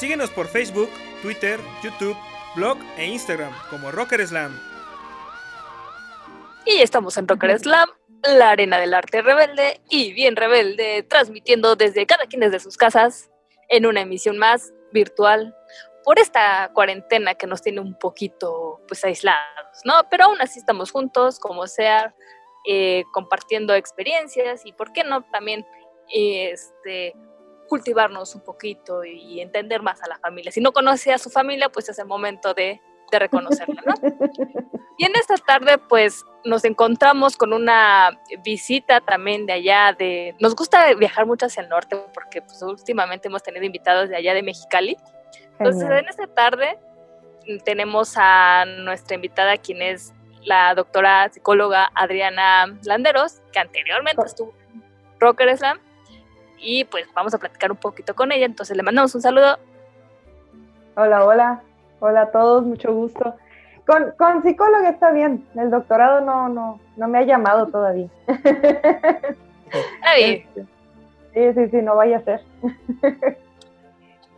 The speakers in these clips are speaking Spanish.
Síguenos por Facebook, Twitter, YouTube, blog e Instagram como Rocker Slam. Y estamos en Rocker Slam, la arena del arte rebelde y bien rebelde, transmitiendo desde cada quien desde sus casas en una emisión más virtual por esta cuarentena que nos tiene un poquito pues aislados, ¿no? Pero aún así estamos juntos, como sea, eh, compartiendo experiencias y, ¿por qué no? También este, cultivarnos un poquito y entender más a la familia. Si no conoce a su familia, pues es el momento de, de reconocerla, ¿no? Y en esta tarde, pues nos encontramos con una visita también de allá de... Nos gusta viajar mucho hacia el norte porque pues, últimamente hemos tenido invitados de allá de Mexicali. Entonces, Genial. en esta tarde mm, tenemos a nuestra invitada, quien es la doctora psicóloga Adriana Landeros, que anteriormente estuvo en Rocker Slam. Y pues vamos a platicar un poquito con ella. Entonces, le mandamos un saludo. Hola, hola. Hola a todos, mucho gusto. Con, con psicóloga está bien. El doctorado no, no, no me ha llamado todavía. Está bien. Sí, sí, sí, no vaya a ser.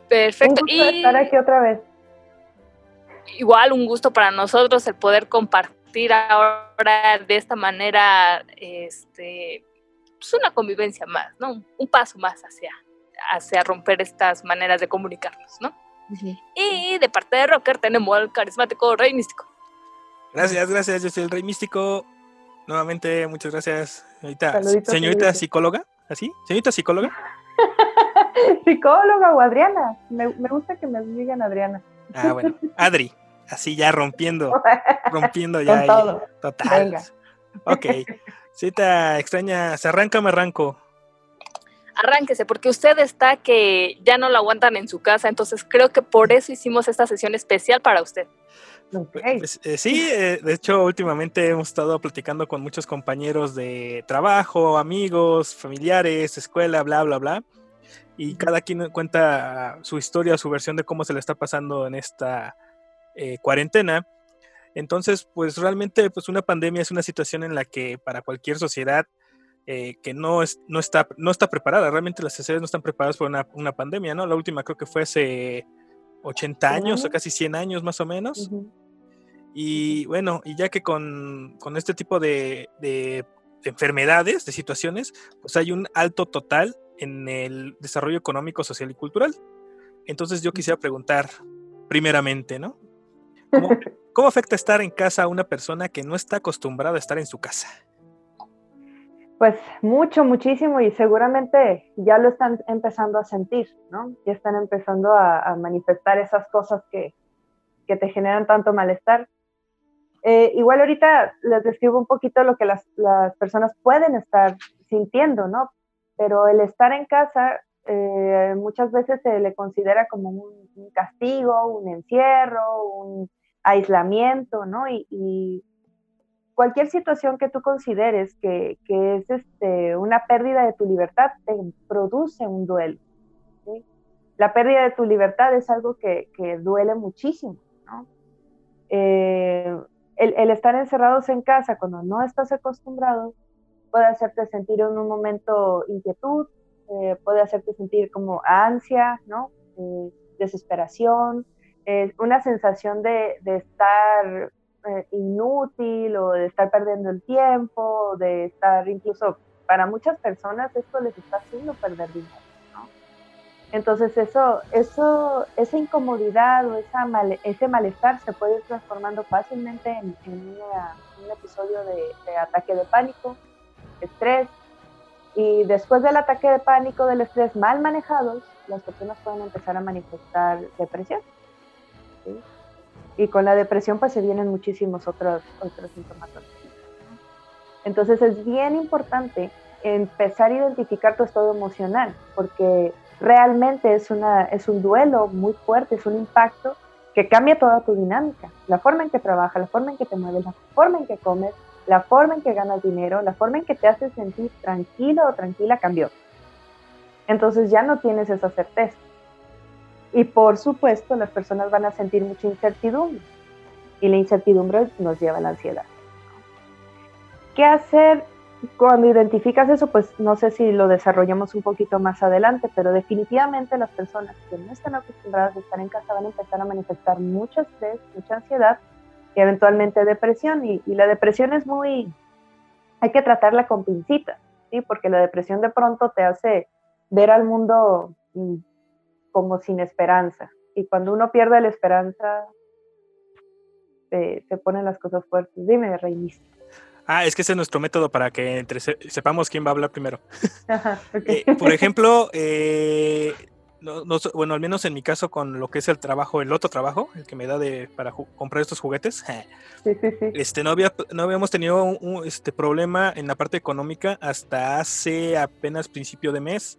Perfecto. Un gusto Y estar aquí otra vez. igual un gusto para nosotros el poder compartir ahora de esta manera este pues una convivencia más, ¿no? Un, un paso más hacia, hacia romper estas maneras de comunicarnos, ¿no? Y de parte de Rocker tenemos al carismático Rey Místico. Gracias, gracias. Yo soy el Rey Místico. Nuevamente, muchas gracias, señorita, señorita psicóloga. ¿Así? ¿Señorita psicóloga? Psicóloga o Adriana. Me, me gusta que me digan Adriana. Ah, bueno. Adri. Así ya rompiendo, rompiendo ya. Con todo. Total. Venga. Ok. Cita extraña, se arranca, me arranco. Arránquese, porque usted está que ya no lo aguantan en su casa, entonces creo que por eso hicimos esta sesión especial para usted. Ok. Pues, eh, sí, eh, de hecho, últimamente hemos estado platicando con muchos compañeros de trabajo, amigos, familiares, escuela, bla, bla, bla. Y cada quien cuenta su historia, su versión de cómo se le está pasando en esta eh, cuarentena. Entonces, pues realmente, pues una pandemia es una situación en la que para cualquier sociedad eh, que no, es, no, está, no está preparada, realmente las sociedades no están preparadas por una, una pandemia, ¿no? La última creo que fue hace 80 años o casi 100 años más o menos. Y bueno, y ya que con, con este tipo de, de enfermedades, de situaciones, pues hay un alto total en el desarrollo económico, social y cultural. Entonces yo quisiera preguntar, primeramente, ¿no? ¿Cómo, cómo afecta estar en casa a una persona que no está acostumbrada a estar en su casa? Pues mucho, muchísimo y seguramente ya lo están empezando a sentir, ¿no? Ya están empezando a, a manifestar esas cosas que, que te generan tanto malestar. Eh, igual ahorita les describo un poquito lo que las, las, personas pueden estar sintiendo, ¿no? Pero el estar en casa eh, muchas veces se le considera como un, castigo, un encierro, un aislamiento, ¿no? Y, cualquier situación que tú consideres que, que, es este, una pérdida de tu libertad te produce un duelo. La pérdida de tu libertad es algo que, que duele muchísimo, ¿no? Eh, el, el, estar encerrados en casa cuando no estás acostumbrado puede hacerte sentir en un momento inquietud, eh, puede hacerte sentir como ansia, ¿no? Eh, desesperación, una sensación de, de estar eh, inútil o de estar perdiendo el tiempo, de estar incluso, para muchas personas esto les está haciendo perder dinero. Entonces eso, eso, esa incomodidad o esa ese malestar se puede ir transformando fácilmente en, un episodio de, de ataque de pánico, estrés, y después del ataque de pánico, del estrés mal manejados, las personas pueden empezar a manifestar depresión. Y con la depresión pues se vienen muchísimos otros, otros síntomas. Entonces es bien importante empezar a identificar tu estado emocional, porque realmente es, una, es un duelo muy fuerte, es un impacto que cambia toda tu dinámica, la forma en que trabajas, la forma en que te mueves, la forma en que comes, la forma en que ganas dinero, la forma en que te haces sentir tranquilo o tranquila cambió. Entonces ya no tienes esa certeza. Y por supuesto las personas van a sentir mucha incertidumbre. Y la incertidumbre nos lleva a la ansiedad. ¿Qué hacer cuando identificas eso? Pues no sé si lo desarrollamos un poquito más adelante, pero definitivamente las personas que no están acostumbradas a estar en casa van a empezar a manifestar mucho estrés, mucha ansiedad y eventualmente depresión. Y, la depresión es muy, hay que tratarla con pincitas, ¿sí? porque la depresión de pronto te hace ver al mundo mm, como sin esperanza. Y cuando uno pierde la esperanza, se, ponen las cosas fuertes. Dime, Reinis. Ah, es que ese es nuestro método para que entre sepamos quién va a hablar primero. Eh, por ejemplo, eh, no, bueno, al menos en mi caso con lo que es el trabajo, el otro trabajo, el que me da de para comprar estos juguetes, este no había no habíamos tenido un, este problema en la parte económica hasta hace apenas principio de mes,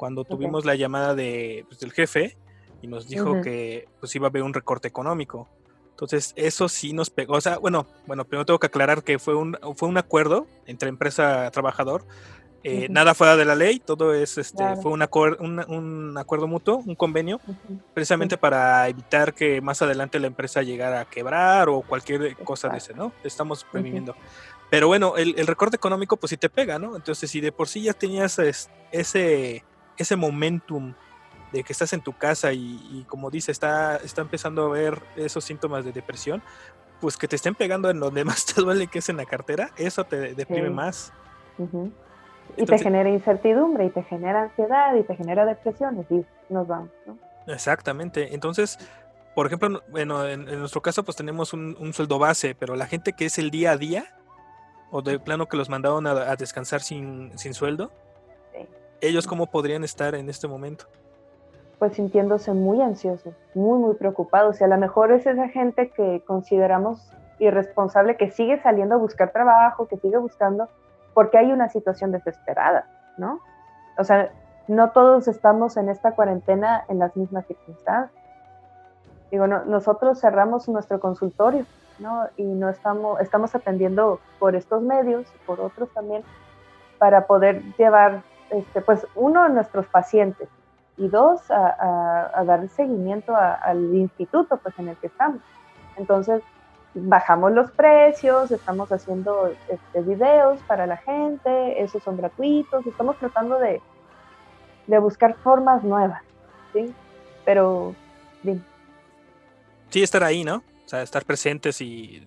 cuando tuvimos la llamada de pues, del jefe y nos dijo que pues iba a haber un recorte económico. Entonces, eso sí nos pegó. O sea, bueno, bueno, primero tengo que aclarar que fue un, fue un acuerdo entre empresa trabajador eh, nada fuera de la ley, todo es este, fue un, un, acuerdo mutuo, un convenio, precisamente para evitar que más adelante la empresa llegara a quebrar o cualquier cosa de ese, ¿no? Estamos previniendo. Pero bueno, el, recorte económico pues sí te pega, ¿no? Entonces, si de por sí ya tenías ese, ese momentum de que estás en tu casa y, como dice, está, está empezando a ver esos síntomas de depresión, pues que te estén pegando en donde más te duele, que es en la cartera, eso te deprime más. Y te genera incertidumbre, y te genera ansiedad, y te genera depresión, y nos vamos, ¿no? Exactamente. Entonces, por ejemplo, bueno, en, nuestro caso, pues tenemos un, sueldo base, pero la gente que es el día a día, o de plano que los mandaron a, descansar sin, sin sueldo, ¿ellos cómo podrían estar en este momento? Pues sintiéndose muy ansiosos, muy, muy preocupados. Y a lo mejor es esa gente que consideramos irresponsable, que sigue saliendo a buscar trabajo, que sigue buscando porque hay una situación desesperada, ¿no? O sea, no todos estamos en esta cuarentena en las mismas circunstancias. Digo, nosotros cerramos nuestro consultorio, ¿no? Y no estamos, estamos atendiendo por estos medios, por otros también, para poder llevar, este, pues, uno, a nuestros pacientes y dos, a, dar seguimiento al instituto, pues, en el que estamos. Entonces, bajamos los precios, estamos haciendo este, videos para la gente, esos son gratuitos, estamos tratando de, buscar formas nuevas, ¿sí? Pero, Sí, estar ahí, ¿no? O sea, estar presentes y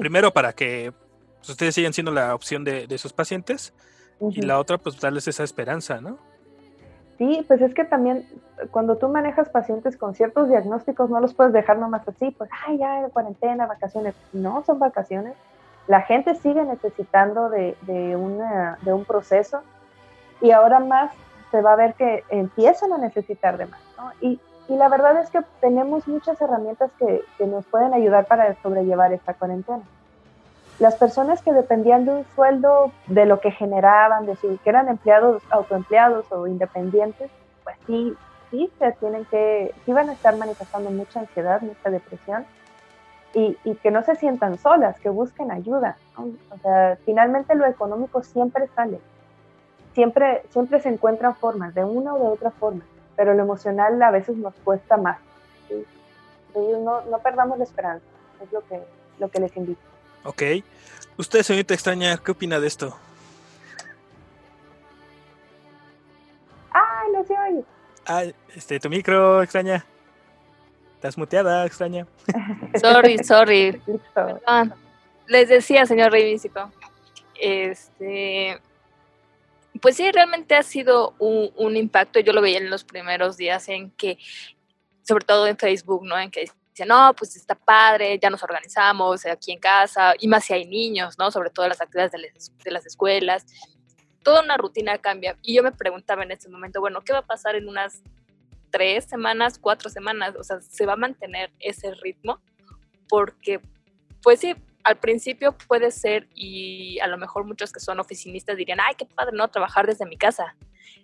primero para que pues, ustedes sigan siendo la opción de, de sus pacientes y la otra, pues darles esa esperanza, ¿no? Sí, pues es que también cuando tú manejas pacientes con ciertos diagnósticos no los puedes dejar nomás así, pues, ay, ya, cuarentena, vacaciones. No son vacaciones. La gente sigue necesitando de, de, una, de un proceso y ahora más se va a ver que empiezan a necesitar de más. ¿no? Y, y, la verdad es que tenemos muchas herramientas que, que, nos pueden ayudar para sobrellevar esta cuarentena. Las personas que dependían de un sueldo, de lo que generaban, de si que eran empleados, autoempleados o independientes, pues sí, sí se tienen que, sí van a estar manifestando mucha ansiedad, mucha depresión, y, que no se sientan solas, que busquen ayuda. O sea, finalmente lo económico siempre sale, siempre, siempre se encuentran formas, de una o de otra forma, pero lo emocional a veces nos cuesta más. Entonces no, no perdamos la esperanza, es lo que, lo que les invito. Ok. Usted, señorita extraña, ¿qué opina de esto? ¡Ay, no se oye! Ay, este, tu micro, extraña. Estás muteada, extraña. Sorry, sorry. Perdón. Les decía, señor Rey Místico, este, pues sí, realmente ha sido un, un, impacto. Yo lo veía en los primeros días en que, sobre todo en Facebook, ¿no? En que dice, no, pues está padre, ya nos organizamos aquí en casa, y más si hay niños, ¿no? Sobre todo las actividades de las, de las escuelas. Toda una rutina cambia. Y yo me preguntaba en ese momento, bueno, ¿qué va a pasar en unas tres semanas, cuatro semanas? O sea, ¿se va a mantener ese ritmo? Porque, pues sí, al principio puede ser, y a lo mejor muchos que son oficinistas dirían, ay, qué padre, ¿no? Trabajar desde mi casa.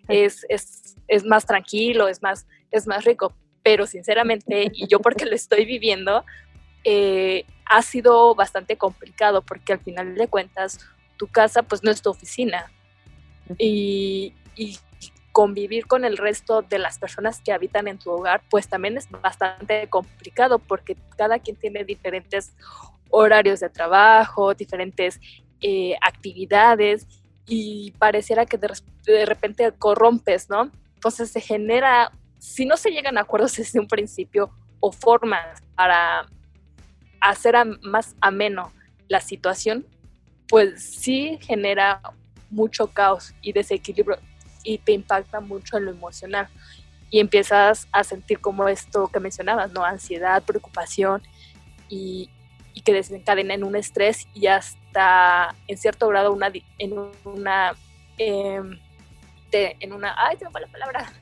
Es, es, es más tranquilo, es más, es más rico pero sinceramente, y yo porque lo estoy viviendo, eh, ha sido bastante complicado porque al final de cuentas tu casa pues no es tu oficina y, y, convivir con el resto de las personas que habitan en tu hogar pues también es bastante complicado porque cada quien tiene diferentes horarios de trabajo, diferentes eh, actividades y pareciera que de, de repente corrompes, ¿no? Entonces se genera si no se llegan a acuerdos desde un principio o formas para hacer más ameno la situación, pues sí genera mucho caos y desequilibrio y te impacta mucho en lo emocional y empiezas a sentir como esto que mencionabas, ¿no? Ansiedad, preocupación y, y que desencadena en un estrés y hasta en cierto grado una, en una, eh, de, en una, ay, tengo la palabra,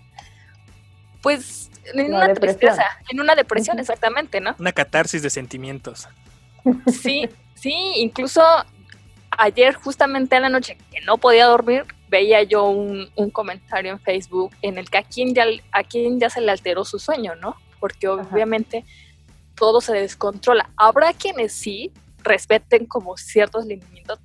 pues en una, tristeza, en una depresión, exactamente, ¿no? Una catarsis de sentimientos. Sí, sí, incluso ayer justamente en la noche que no podía dormir, veía yo un, un, comentario en Facebook en el que a quien, ya, a quien ya se le alteró su sueño, ¿no? Porque obviamente todo se descontrola. Habrá quienes sí respeten como ciertos lineamientos,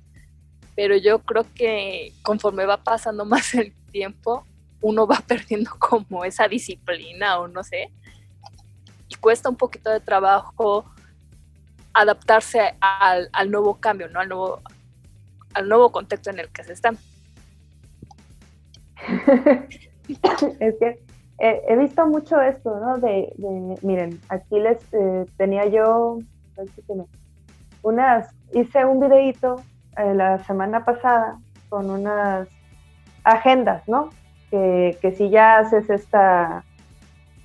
pero yo creo que conforme va pasando más el tiempo, uno va perdiendo como esa disciplina o no sé. Y cuesta un poquito de trabajo adaptarse al, al nuevo cambio, ¿no? Al nuevo, al nuevo contexto en el que se están. es que eh, he visto mucho esto, ¿no? De, miren, aquí les eh, tenía yo unas, hice un videito eh, la semana pasada con unas agendas, ¿no? Que, si ya haces esta,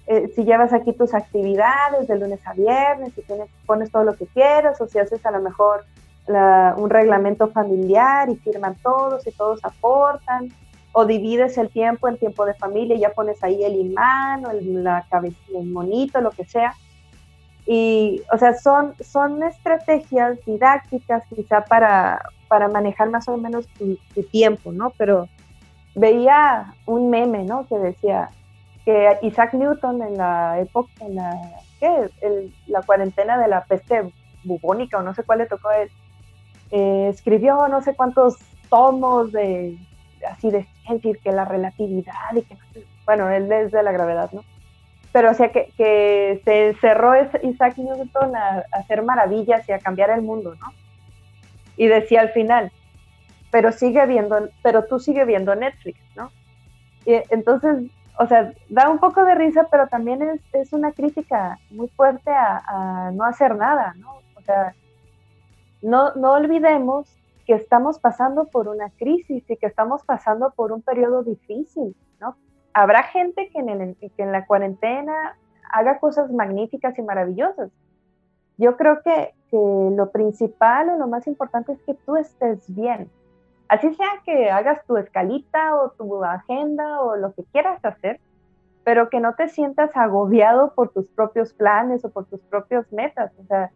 eh, si llevas aquí tus actividades de lunes a viernes, si tienes, pones todo lo que quieras, o si haces a lo mejor un reglamento familiar y firman todos y todos aportan, o divides el tiempo en tiempo de familia y ya pones ahí el imán o el, la el monito, lo que sea. Y, o sea, son, son estrategias didácticas quizá para, para manejar más o menos tu, tu tiempo, ¿no? Pero veía un meme, ¿no? Que decía que Isaac Newton en la época, en la, ¿qué? la cuarentena de la peste bubónica o no sé cuál le tocó a él, eh, escribió no sé cuántos tomos de, así de decir que la relatividad y que, bueno, él es de la gravedad, ¿no? Pero o que, se cerró Isaac Newton a, a hacer maravillas y a cambiar el mundo, ¿no? Y decía al final, pero sigue viendo, pero tú sigue viendo Netflix, ¿no? Y entonces, o sea, da un poco de risa, pero también es, es una crítica muy fuerte a, no hacer nada, ¿no? O sea, no, no olvidemos que estamos pasando por una crisis y que estamos pasando por un periodo difícil, ¿no? Habrá gente que en, el, que en la cuarentena haga cosas magníficas y maravillosas. Yo creo que, que lo principal o lo más importante es que tú estés bien, Así sea que hagas tu escalita o tu agenda o lo que quieras hacer, pero que no te sientas agobiado por tus propios planes o por tus propios metas. O sea,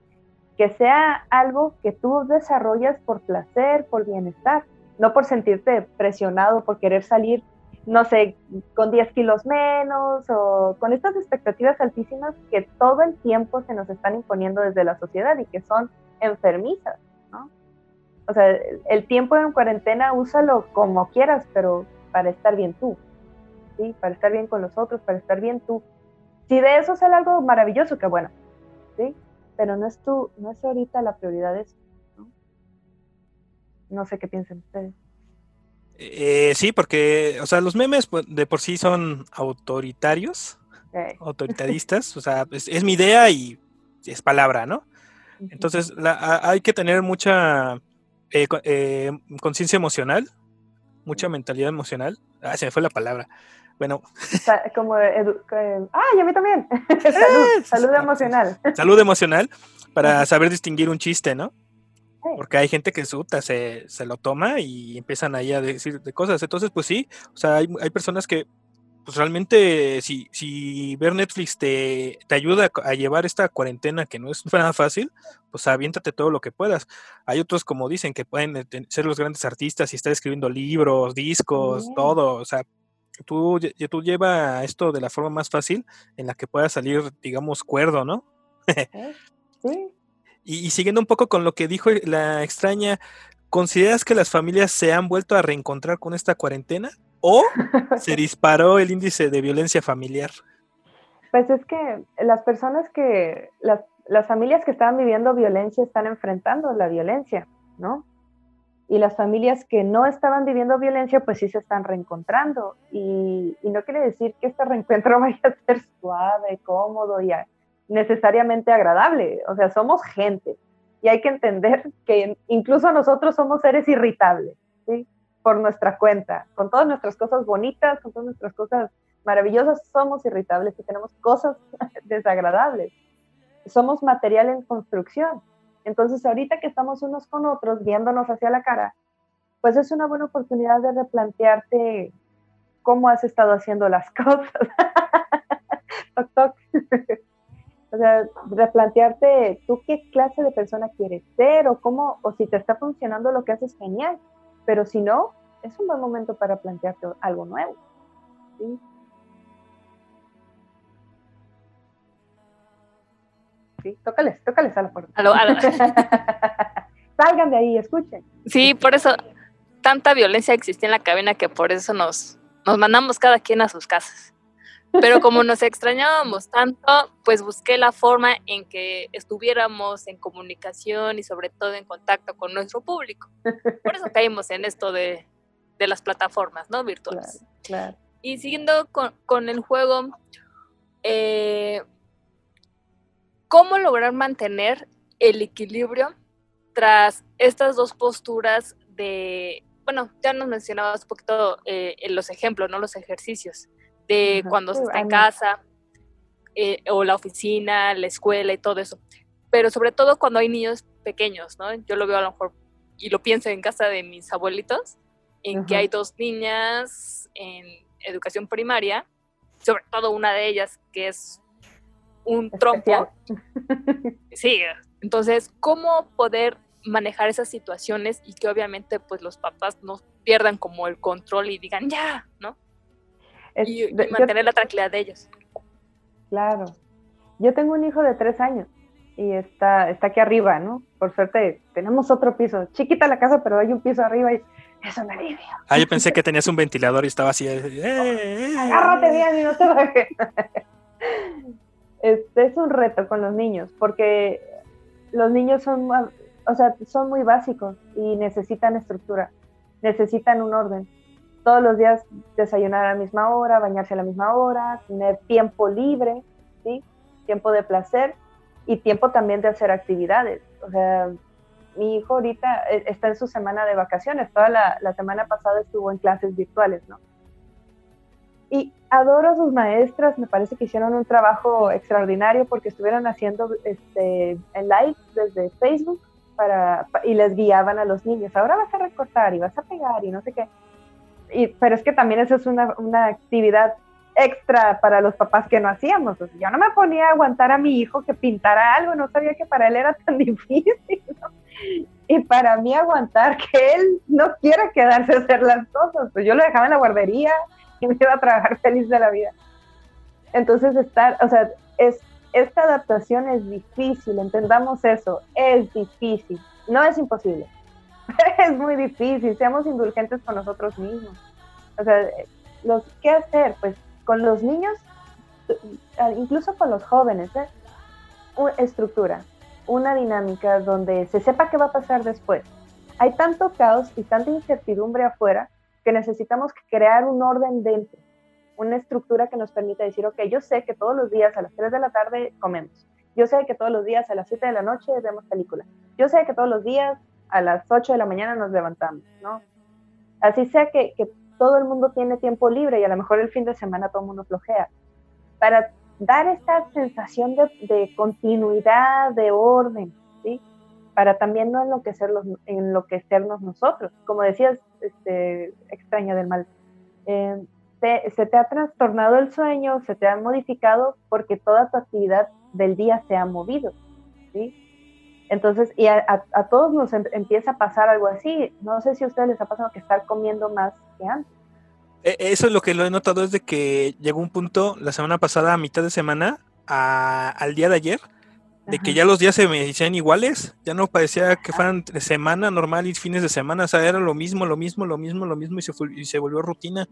que sea algo que tú desarrollas por placer, por bienestar, no por sentirte presionado por querer salir, no sé, con 10 kilos menos o con estas expectativas altísimas que todo el tiempo se nos están imponiendo desde la sociedad y que son enfermizas. O sea, el tiempo en cuarentena úsalo como quieras, pero para estar bien tú, ¿sí? Para estar bien con los otros, para estar bien tú. Si de eso sale algo maravilloso, que bueno, ¿sí? Pero no es tú, no es ahorita la prioridad eso, ¿no? No sé qué piensan ustedes. Eh, sí, porque, o sea, los memes pues, de por sí son autoritarios, autoritaristas, o sea, es, mi idea y es palabra, ¿no? Entonces, hay que tener mucha eh, eh, conciencia emocional, mucha mentalidad emocional. Ah, se me fue la palabra. Bueno. Como, ah, y a mí también. salud, salud emocional. Salud emocional para saber distinguir un chiste, ¿no? Porque hay gente que suta, se, se, lo toma y empiezan ahí a decir de cosas. Entonces, pues sí, o sea, hay, hay personas que, pues realmente, si, si ver Netflix te, te, ayuda a llevar esta cuarentena que no es nada fácil, pues aviéntate todo lo que puedas. Hay otros, como dicen, que pueden eh, ser los grandes artistas y estar escribiendo libros, discos, todo. O sea, tú, tú lleva esto de la forma más fácil en la que puedas salir, digamos, cuerdo, ¿no? sí. Y, siguiendo un poco con lo que dijo la extraña, ¿consideras que las familias se han vuelto a reencontrar con esta cuarentena? ¿O se disparó el índice de violencia familiar? Pues es que las personas que, las, las familias que estaban viviendo violencia están enfrentando la violencia, ¿no? Y las familias que no estaban viviendo violencia, pues sí se están reencontrando. Y, y no quiere decir que este reencuentro vaya a ser suave, cómodo y, necesariamente agradable. O sea, somos gente y hay que entender que incluso nosotros somos seres irritables. Por nuestra cuenta, con todas nuestras cosas bonitas, con todas nuestras cosas maravillosas, somos irritables y tenemos cosas desagradables. Somos material en construcción. Entonces, ahorita que estamos unos con otros, viéndonos hacia la cara, pues es una buena oportunidad de replantearte cómo has estado haciendo las cosas. toc, toc. O sea, replantearte tú qué clase de persona quieres ser o cómo, o si te está funcionando lo que haces, genial. Pero si no, es un buen momento para plantearte algo nuevo. ¿sí? Sí, tócales, tócales a la puerta. Salgan de ahí, escuchen. Sí, por eso tanta violencia existía en la cabina que por eso nos, nos mandamos cada quien a sus casas. Pero como nos extrañábamos tanto, pues busqué la forma en que estuviéramos en comunicación y sobre todo en contacto con nuestro público. Por eso caímos en esto de, las plataformas, ¿no? Virtuales. Claro, Y siguiendo con, el juego, eh, ¿cómo lograr mantener el equilibrio tras estas dos posturas de, bueno, ya nos mencionabas un poquito eh, en los ejemplos, ¿no? Los ejercicios de cuando se está en casa, eh, o la oficina, la escuela y todo eso. Pero sobre todo cuando hay niños pequeños, ¿no? Yo lo veo a lo mejor, y lo pienso en casa de mis abuelitos, en que hay dos niñas en educación primaria, sobre todo una de ellas que es un trompo. Sí, entonces, ¿cómo poder manejar esas situaciones y que obviamente pues los papás no pierdan como el control y digan ya, ¿no? Y, mantener la tranquilidad de ellos. Claro. Yo tengo un hijo de tres años y está, está aquí arriba, ¿no? Por suerte tenemos otro piso. Chiquita la casa, pero hay un piso arriba y es un alivio. Ah, yo pensé que tenías un ventilador y estaba así. Eh, eh, eh". Agárrate bien y no te bajes. Este es un reto con los niños porque los niños son, o sea, son muy básicos y necesitan estructura, necesitan un orden todos los días desayunar a la misma hora, bañarse a la misma hora, tener tiempo libre, ¿sí? Tiempo de placer y tiempo también de hacer actividades. O sea, mi hijo ahorita eh, está en su semana de vacaciones, toda la, semana pasada estuvo en clases virtuales, ¿no? Y adoro a sus maestras, me parece que hicieron un trabajo extraordinario porque estuvieron haciendo este, live desde Facebook para, y les guiaban a los niños. Ahora vas a recortar y vas a pegar y no sé qué pero es que también eso es una, una actividad extra para los papás que no hacíamos. yo no me ponía a aguantar a mi hijo que pintara algo, no sabía que para él era tan difícil. Y para mí aguantar que él no quiera quedarse a hacer las cosas, pues yo lo dejaba en la guardería y me iba a trabajar feliz de la vida. Entonces estar, o sea, es, esta adaptación es difícil, entendamos eso, es difícil, no es imposible, es muy difícil, seamos indulgentes con nosotros mismos. O sea, ¿qué hacer? Pues con los niños, incluso con los jóvenes, ¿eh? estructura, una dinámica donde se sepa qué va a pasar después. Hay tanto caos y tanta incertidumbre afuera que necesitamos crear un orden dentro, una estructura que nos permita decir, ok, yo sé que todos los días a las 3 de la tarde comemos, yo sé que todos los días a las 7 de la noche vemos película, yo sé que todos los días a las 8 de la mañana nos levantamos, ¿no? Así sea que, que todo el mundo tiene tiempo libre y a lo mejor el fin de semana todo el mundo flojea. Para dar esta sensación de, continuidad, de orden, ¿sí? Para también no enloquecerlos, enloquecernos nosotros. Como decías, este, extraña del mal, eh, se te ha trastornado el sueño, se te ha modificado porque toda tu actividad del día se ha movido, ¿sí? Entonces, y a, todos nos em, empieza a pasar algo así. No sé si a ustedes les ha pasado que estar comiendo más que antes. E, eso es lo que lo he notado desde que llegó un punto la semana pasada, a mitad de semana, al día de ayer, de que ya los días se me decían iguales, ya no parecía que fueran de semana normal y fines de semana, o sea, era lo mismo, lo mismo, lo mismo, lo mismo y se, y se volvió rutina.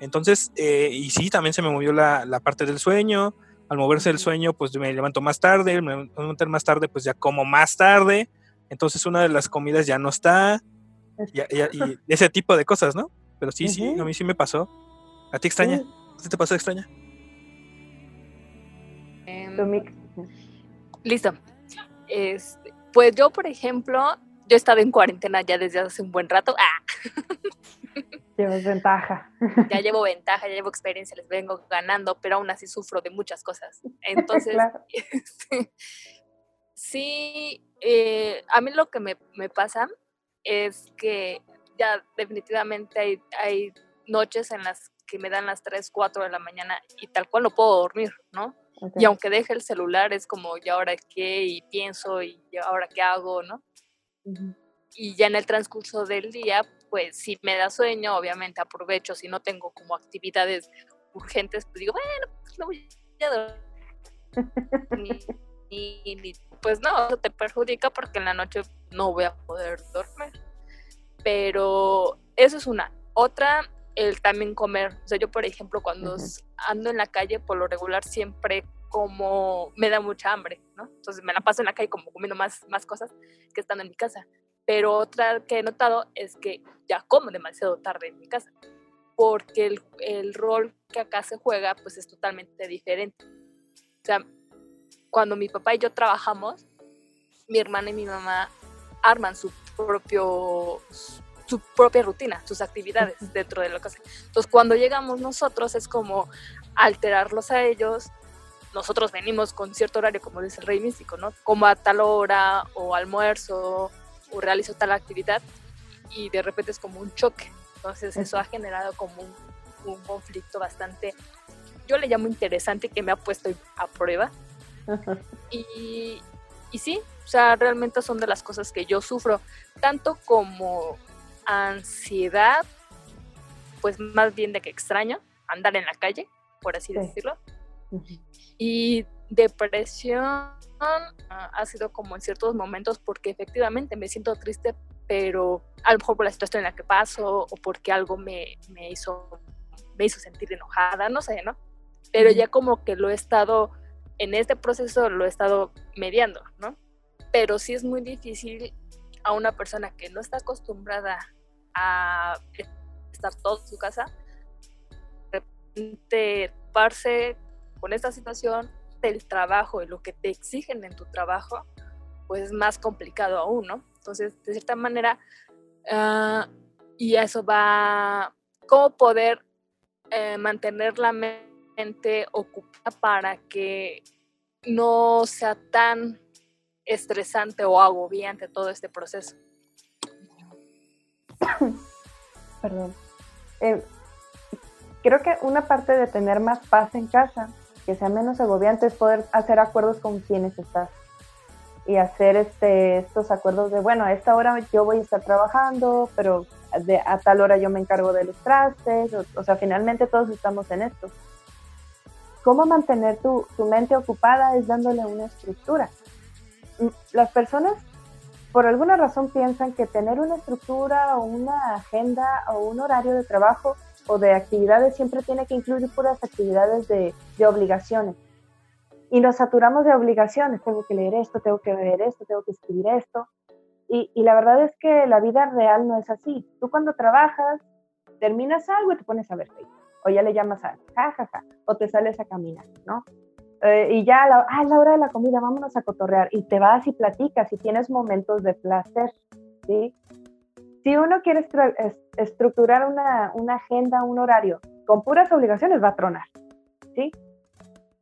Entonces, eh, y sí, también se me movió la, la, parte del sueño, al moverse el sueño, pues me levanto más tarde, me levanto más tarde, pues ya como más tarde, entonces una de las comidas ya no está, y ese tipo de cosas, ¿no? Pero sí, sí, a mí sí me pasó. ¿A ti extraña? ¿Qué te pasó extraña? Em, listo. Este, pues yo, por ejemplo, yo he estado en cuarentena ya desde hace un buen rato. ¡Ah! Llevas ventaja. Ya llevo ventaja, ya llevo experiencia, les vengo ganando, pero aún así sufro de muchas cosas. Entonces, este, sí, eh, a mí lo que me, me pasa es que ya definitivamente hay, hay noches en las que me dan las 3, 4 de la mañana y tal cual no puedo dormir, ¿no? Y aunque deje el celular es como, ¿y ahora qué? Y pienso, ¿y ahora qué hago? ¿no? Y ya en el transcurso del día, pues si me da sueño, obviamente aprovecho, si no tengo como actividades urgentes, pues digo, bueno, pues no voy a dormir. y, pues no, eso te perjudica porque en la noche no voy a poder dormir pero eso es una. Otra, el también comer. O sea, yo, por ejemplo, cuando ando en la calle, por lo regular siempre como me da mucha hambre, ¿no? Entonces me la paso en la calle como comiendo más, más cosas que estando en mi casa. Pero otra que he notado es que ya como demasiado tarde en mi casa, porque el, el rol que acá se juega pues es totalmente diferente. O sea, cuando mi papá y yo trabajamos, mi hermana y mi mamá arman su propio su propia rutina, sus actividades dentro de que hacen. Entonces, cuando llegamos nosotros es como alterarlos a ellos. Nosotros venimos con cierto horario, como dice el rey místico, ¿no? Como a tal hora, o almuerzo, o realizo tal actividad, y de repente es como un choque. Entonces, eso ha generado como un, un conflicto bastante, yo le llamo interesante, que me ha puesto a prueba. Y, y sí, o sea, realmente son de las cosas que yo sufro, tanto como ansiedad, pues más bien de que extraño andar en la calle, por así decirlo. Y depresión ah, ha sido como en ciertos momentos porque efectivamente me siento triste, pero a lo mejor por la situación en la que paso o porque algo me, me hizo, me hizo sentir enojada, no sé, ¿no? Pero ya como que lo he estado, en este proceso lo he estado mediando, ¿no? pero sí es muy difícil a una persona que no está acostumbrada a estar todo en su casa, de repente parse con esta situación del trabajo y lo que te exigen en tu trabajo, pues es más complicado aún, ¿no? Entonces, de cierta manera, uh, y eso va, ¿cómo poder eh, mantener la mente ocupada para que no sea tan estresante o agobiante todo este proceso? Perdón. Eh, creo que una parte de tener más paz en casa, que sea menos agobiante, es poder hacer acuerdos con quienes estás y hacer este, estos acuerdos de, bueno, a esta hora yo voy a estar trabajando, pero a tal hora yo me encargo de los trastes, o, sea, finalmente todos estamos en esto. ¿Cómo mantener tu, tu mente ocupada? Es dándole una estructura. Mm, las personas por alguna razón piensan que tener una estructura o una agenda o un horario de trabajo o de actividades siempre tiene que incluir puras actividades de, de obligaciones y nos saturamos de obligaciones. Tengo que leer esto, tengo que ver esto, tengo que escribir esto. Y, y, la verdad es que la vida real no es así. Tú cuando trabajas, terminas algo y te pones a ver. O ya le llamas a ja, ja, ja, o te sales a caminar, ¿no? Eh, y ya a la, ah, la hora de la comida, vámonos a cotorrear. Y te vas y platicas y tienes momentos de placer, ¿sí? Si uno quiere estructurar una, agenda, un horario, con puras obligaciones va a tronar, ¿sí?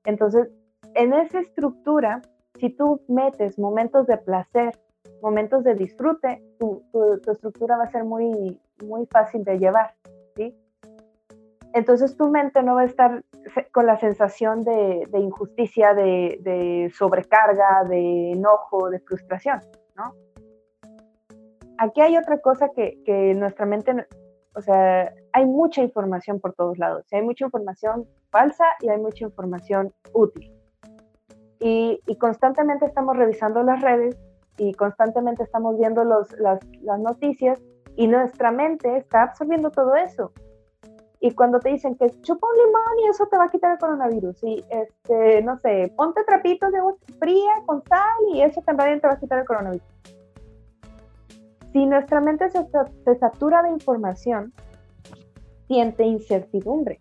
Entonces, en esa estructura, si tú metes momentos de placer, momentos de disfrute, tu, estructura va a ser muy, muy fácil de llevar, ¿sí? Entonces tu mente no va a estar con la sensación de, injusticia, de, sobrecarga, de enojo, de frustración, ¿no? Aquí hay otra cosa que, que nuestra mente, o sea, hay mucha información por todos lados, hay mucha información falsa y hay mucha información útil y, constantemente estamos revisando las redes y constantemente estamos viendo los, las, las, noticias y nuestra mente está absorbiendo todo eso. Y cuando te dicen que chupa un limón y eso te va a quitar el coronavirus, y este, no sé, ponte trapitos de agua fría con sal y eso también te va a quitar el coronavirus. Si nuestra mente se, se satura de información, siente incertidumbre.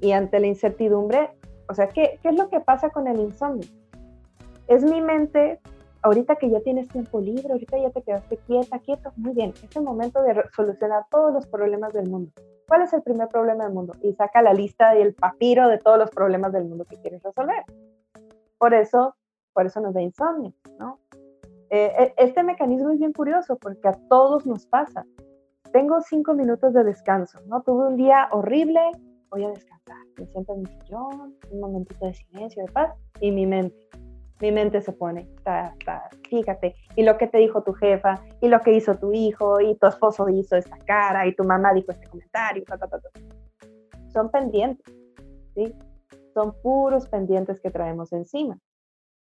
Y ante la incertidumbre, o sea, ¿qué, ¿qué es lo que pasa con el insomnio? es mi mente, ahorita que ya tienes tiempo libre, ahorita ya te quedaste quieta, quieto, muy bien, es el momento de solucionar todos los problemas del mundo. ¿Cuál es el primer problema del mundo? Y saca la lista y el papiro de todos los problemas del mundo que quieres resolver. Por eso, por eso nos da insomnio, ¿no? Eh, e, este mecanismo es bien curioso porque a todos nos pasa. Tengo cinco minutos de descanso, ¿no? Tuve un día horrible, voy a descansar. Me siento en mi sillón, un momentito de silencio, de paz, y mi mente mi mente se pone, fíjate, y lo que te dijo tu jefa, y lo que hizo tu hijo, y tu esposo hizo esta cara, y tu mamá dijo este comentario, son pendientes, ¿sí? Son puros pendientes que traemos encima.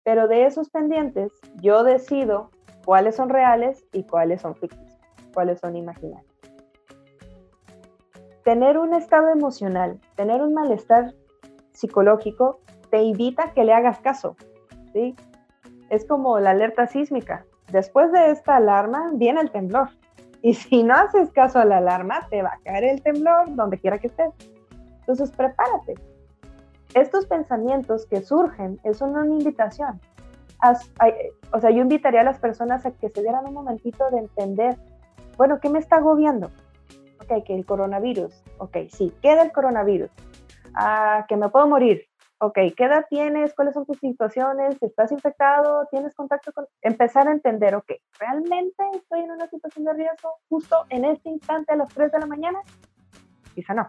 Pero de esos pendientes, yo decido cuáles son reales y cuáles son ficticios, cuáles son imaginarios. Tener un estado emocional, tener un malestar psicológico, te invita que le hagas caso, ¿sí? Es como la alerta sísmica. Después de esta alarma viene el temblor. Y si no haces caso a la alarma, te va a caer el temblor donde quiera que estés. Entonces, prepárate. Estos pensamientos que surgen es una invitación. o sea, yo invitaría a las personas a que se dieran un momentito de entender, bueno, ¿qué me está agobiando? Ok, que el coronavirus. Ok, sí, queda el coronavirus. Ah, que me puedo morir ok, ¿qué edad tienes? ¿Cuáles son tus situaciones? ¿Estás infectado? ¿Tienes contacto con...? Empezar a entender, ok, ¿realmente estoy en una situación de riesgo justo en este instante a las 3 de la mañana? Quizá no.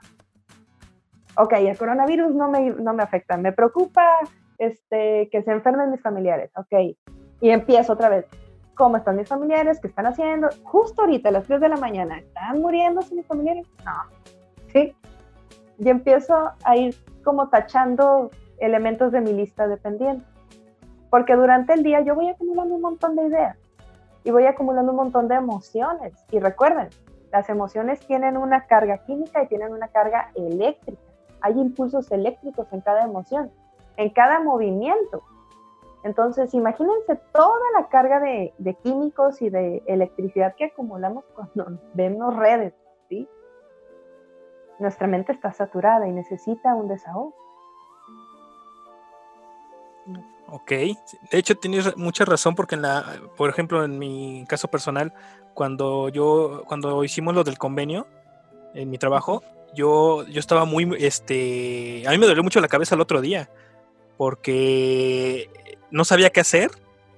Ok, el coronavirus no me, no me afecta. Me preocupa este, que se enfermen mis familiares. Ok, y empiezo otra vez. ¿Cómo están mis familiares? ¿Qué están haciendo? Justo ahorita a las 3 de la mañana, ¿están muriéndose mis familiares? No. ¿Sí? Y empiezo a ir como tachando elementos de mi lista de pendientes. Porque durante el día yo voy acumulando un montón de ideas y voy acumulando un montón de emociones. Y recuerden, las emociones tienen una carga química y tienen una carga eléctrica. Hay impulsos eléctricos en cada emoción, en cada movimiento. Entonces, imagínense toda la carga de, químicos y de electricidad que acumulamos cuando vemos redes, ¿sí? Nuestra mente está saturada y necesita un desahogo. Ok, de hecho tienes mucha razón porque en la, por ejemplo, en mi caso personal, cuando yo, cuando hicimos lo del convenio en mi trabajo, yo, yo estaba muy, este, a mí me dolió mucho la cabeza el otro día porque no sabía qué hacer.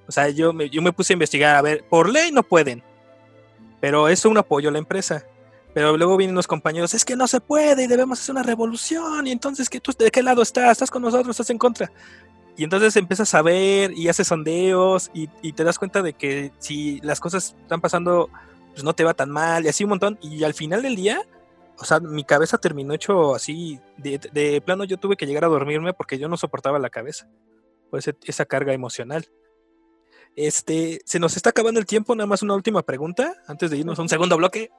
O sea, yo me, yo me puse a investigar, a ver, por ley no pueden, pero eso un apoyo a la empresa Pero luego vienen los compañeros, es que no se puede y debemos hacer una revolución. Y entonces, ¿qué, ¿tú de qué lado estás? ¿Estás con nosotros? ¿Estás en contra? Y entonces empiezas a ver y haces sondeos y, y, te das cuenta de que si las cosas están pasando, pues no te va tan mal y así un montón. Y al final del día, o sea, mi cabeza terminó hecho así, de, de plano yo tuve que llegar a dormirme porque yo no soportaba la cabeza, pues esa carga emocional. Este, se nos está acabando el tiempo, nada más una última pregunta antes de irnos a un segundo bloque.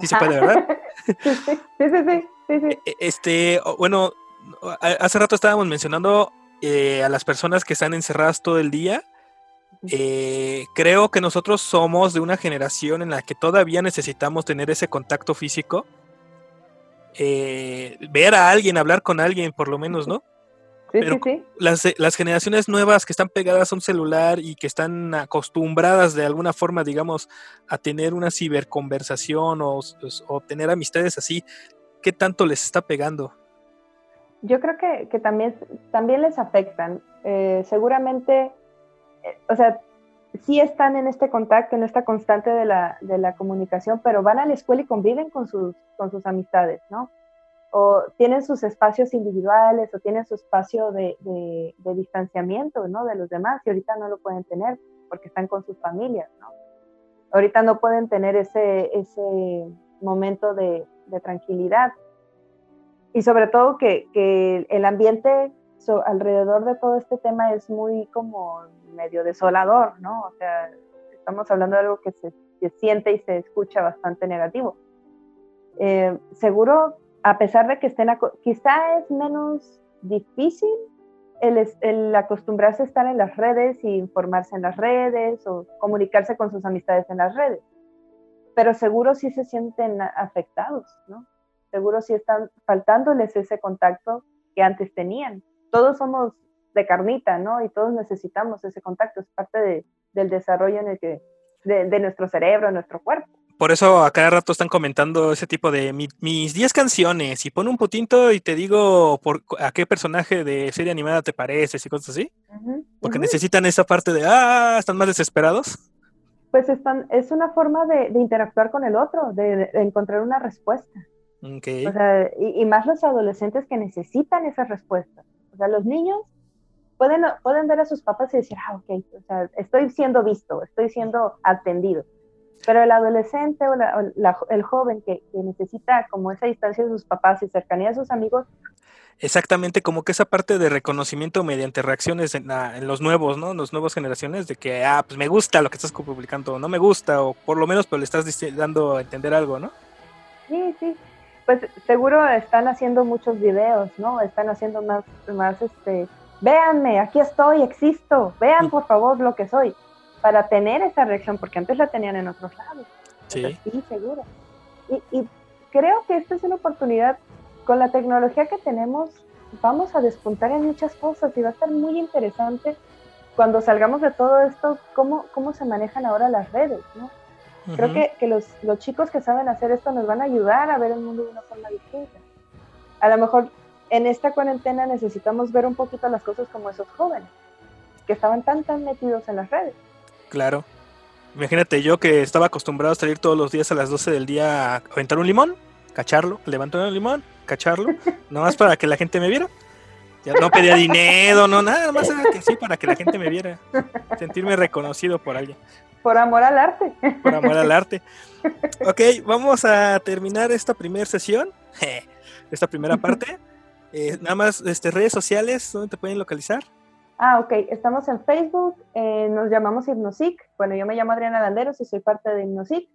Sí se puede, ¿verdad? sí, sí, sí, sí, sí. Este, bueno, hace rato estábamos mencionando eh, a las personas que están encerradas todo el día. Eh, creo que nosotros somos de una generación en la que todavía necesitamos tener ese contacto físico. Eh, ver a alguien, hablar con alguien, por lo menos, ¿no? Sí, Pero sí, sí. Las, las generaciones nuevas que están pegadas a un celular y que están acostumbradas de alguna forma, digamos, a tener una ciberconversación o, o tener amistades así, ¿qué tanto les está pegando? Yo creo que, que también, también les afectan. Eh, seguramente, eh, o sea, sí están en este contacto, en esta constante de la, de la comunicación, pero van a la escuela y conviven con sus, con sus amistades, ¿no? o tienen sus espacios individuales o tienen su espacio de, de, distanciamiento ¿no? de los demás y ahorita no lo pueden tener porque están con sus familias. ¿no? Ahorita no pueden tener ese, ese momento de, de tranquilidad. Y sobre todo que, que el ambiente so, alrededor de todo este tema es muy como medio desolador, ¿no? O sea, estamos hablando de algo que se, se siente y se escucha bastante negativo. Eh, seguro a pesar de que estén, quizá es menos difícil el, el, acostumbrarse a estar en las redes y informarse en las redes o comunicarse con sus amistades en las redes, pero seguro sí se sienten afectados, ¿no? Seguro sí están faltándoles ese contacto que antes tenían. Todos somos de carnita, ¿no? Y todos necesitamos ese contacto, es parte de, del desarrollo en el que, de, de nuestro cerebro, nuestro cuerpo por eso a cada rato están comentando ese tipo de mi, mis 10 canciones y pon un putito y te digo por, a qué personaje de serie animada te pareces y cosas así. Uh -huh, Porque uh -huh. necesitan esa parte de, ah, están más desesperados. Pues están, es una forma de, de interactuar con el otro, de, de, encontrar una respuesta. Okay. O sea, y, y, más los adolescentes que necesitan esas respuestas. O sea, los niños pueden, pueden ver a sus papás y decir, ah, ok, o sea, estoy siendo visto, estoy siendo atendido pero el adolescente o, la, o la, el joven que, que, necesita como esa distancia de sus papás y cercanía de sus amigos. Exactamente, como que esa parte de reconocimiento mediante reacciones en, la, en los nuevos, ¿no? En las nuevas generaciones, de que, ah, pues me gusta lo que estás publicando, o no me gusta, o por lo menos pues le estás dando a entender algo, ¿no? Sí, sí. Pues seguro están haciendo muchos videos, ¿no? Están haciendo más, más este, véanme, aquí estoy, existo, vean por favor lo que soy para tener esa reacción, porque antes la tenían en otros lados. Sí, Entonces, sí seguro. Y, y, creo que esta es una oportunidad, con la tecnología que tenemos, vamos a despuntar en muchas cosas y va a estar muy interesante cuando salgamos de todo esto, cómo, cómo se manejan ahora las redes, ¿no? Uh -huh. Creo que, que los, los chicos que saben hacer esto nos van a ayudar a ver el mundo de una forma distinta. A lo mejor en esta cuarentena necesitamos ver un poquito las cosas como esos jóvenes, que estaban tan, tan metidos en las redes. Claro. Imagínate yo que estaba acostumbrado a salir todos los días a las 12 del día a aventar un limón, cacharlo, levantar un limón, cacharlo, nomás para que la gente me viera. Ya no pedía dinero, no, nada más era que sí, para que la gente me viera. Sentirme reconocido por alguien. Por amor al arte. Por amor al arte. Ok, vamos a terminar esta primera sesión, esta primera parte. Eh, nada más, este, redes sociales, ¿dónde te pueden localizar? Ah, ok. Estamos en Facebook, eh, nos llamamos Hipnosic. Bueno, yo me llamo Adriana Landeros y soy parte de Hipnosic.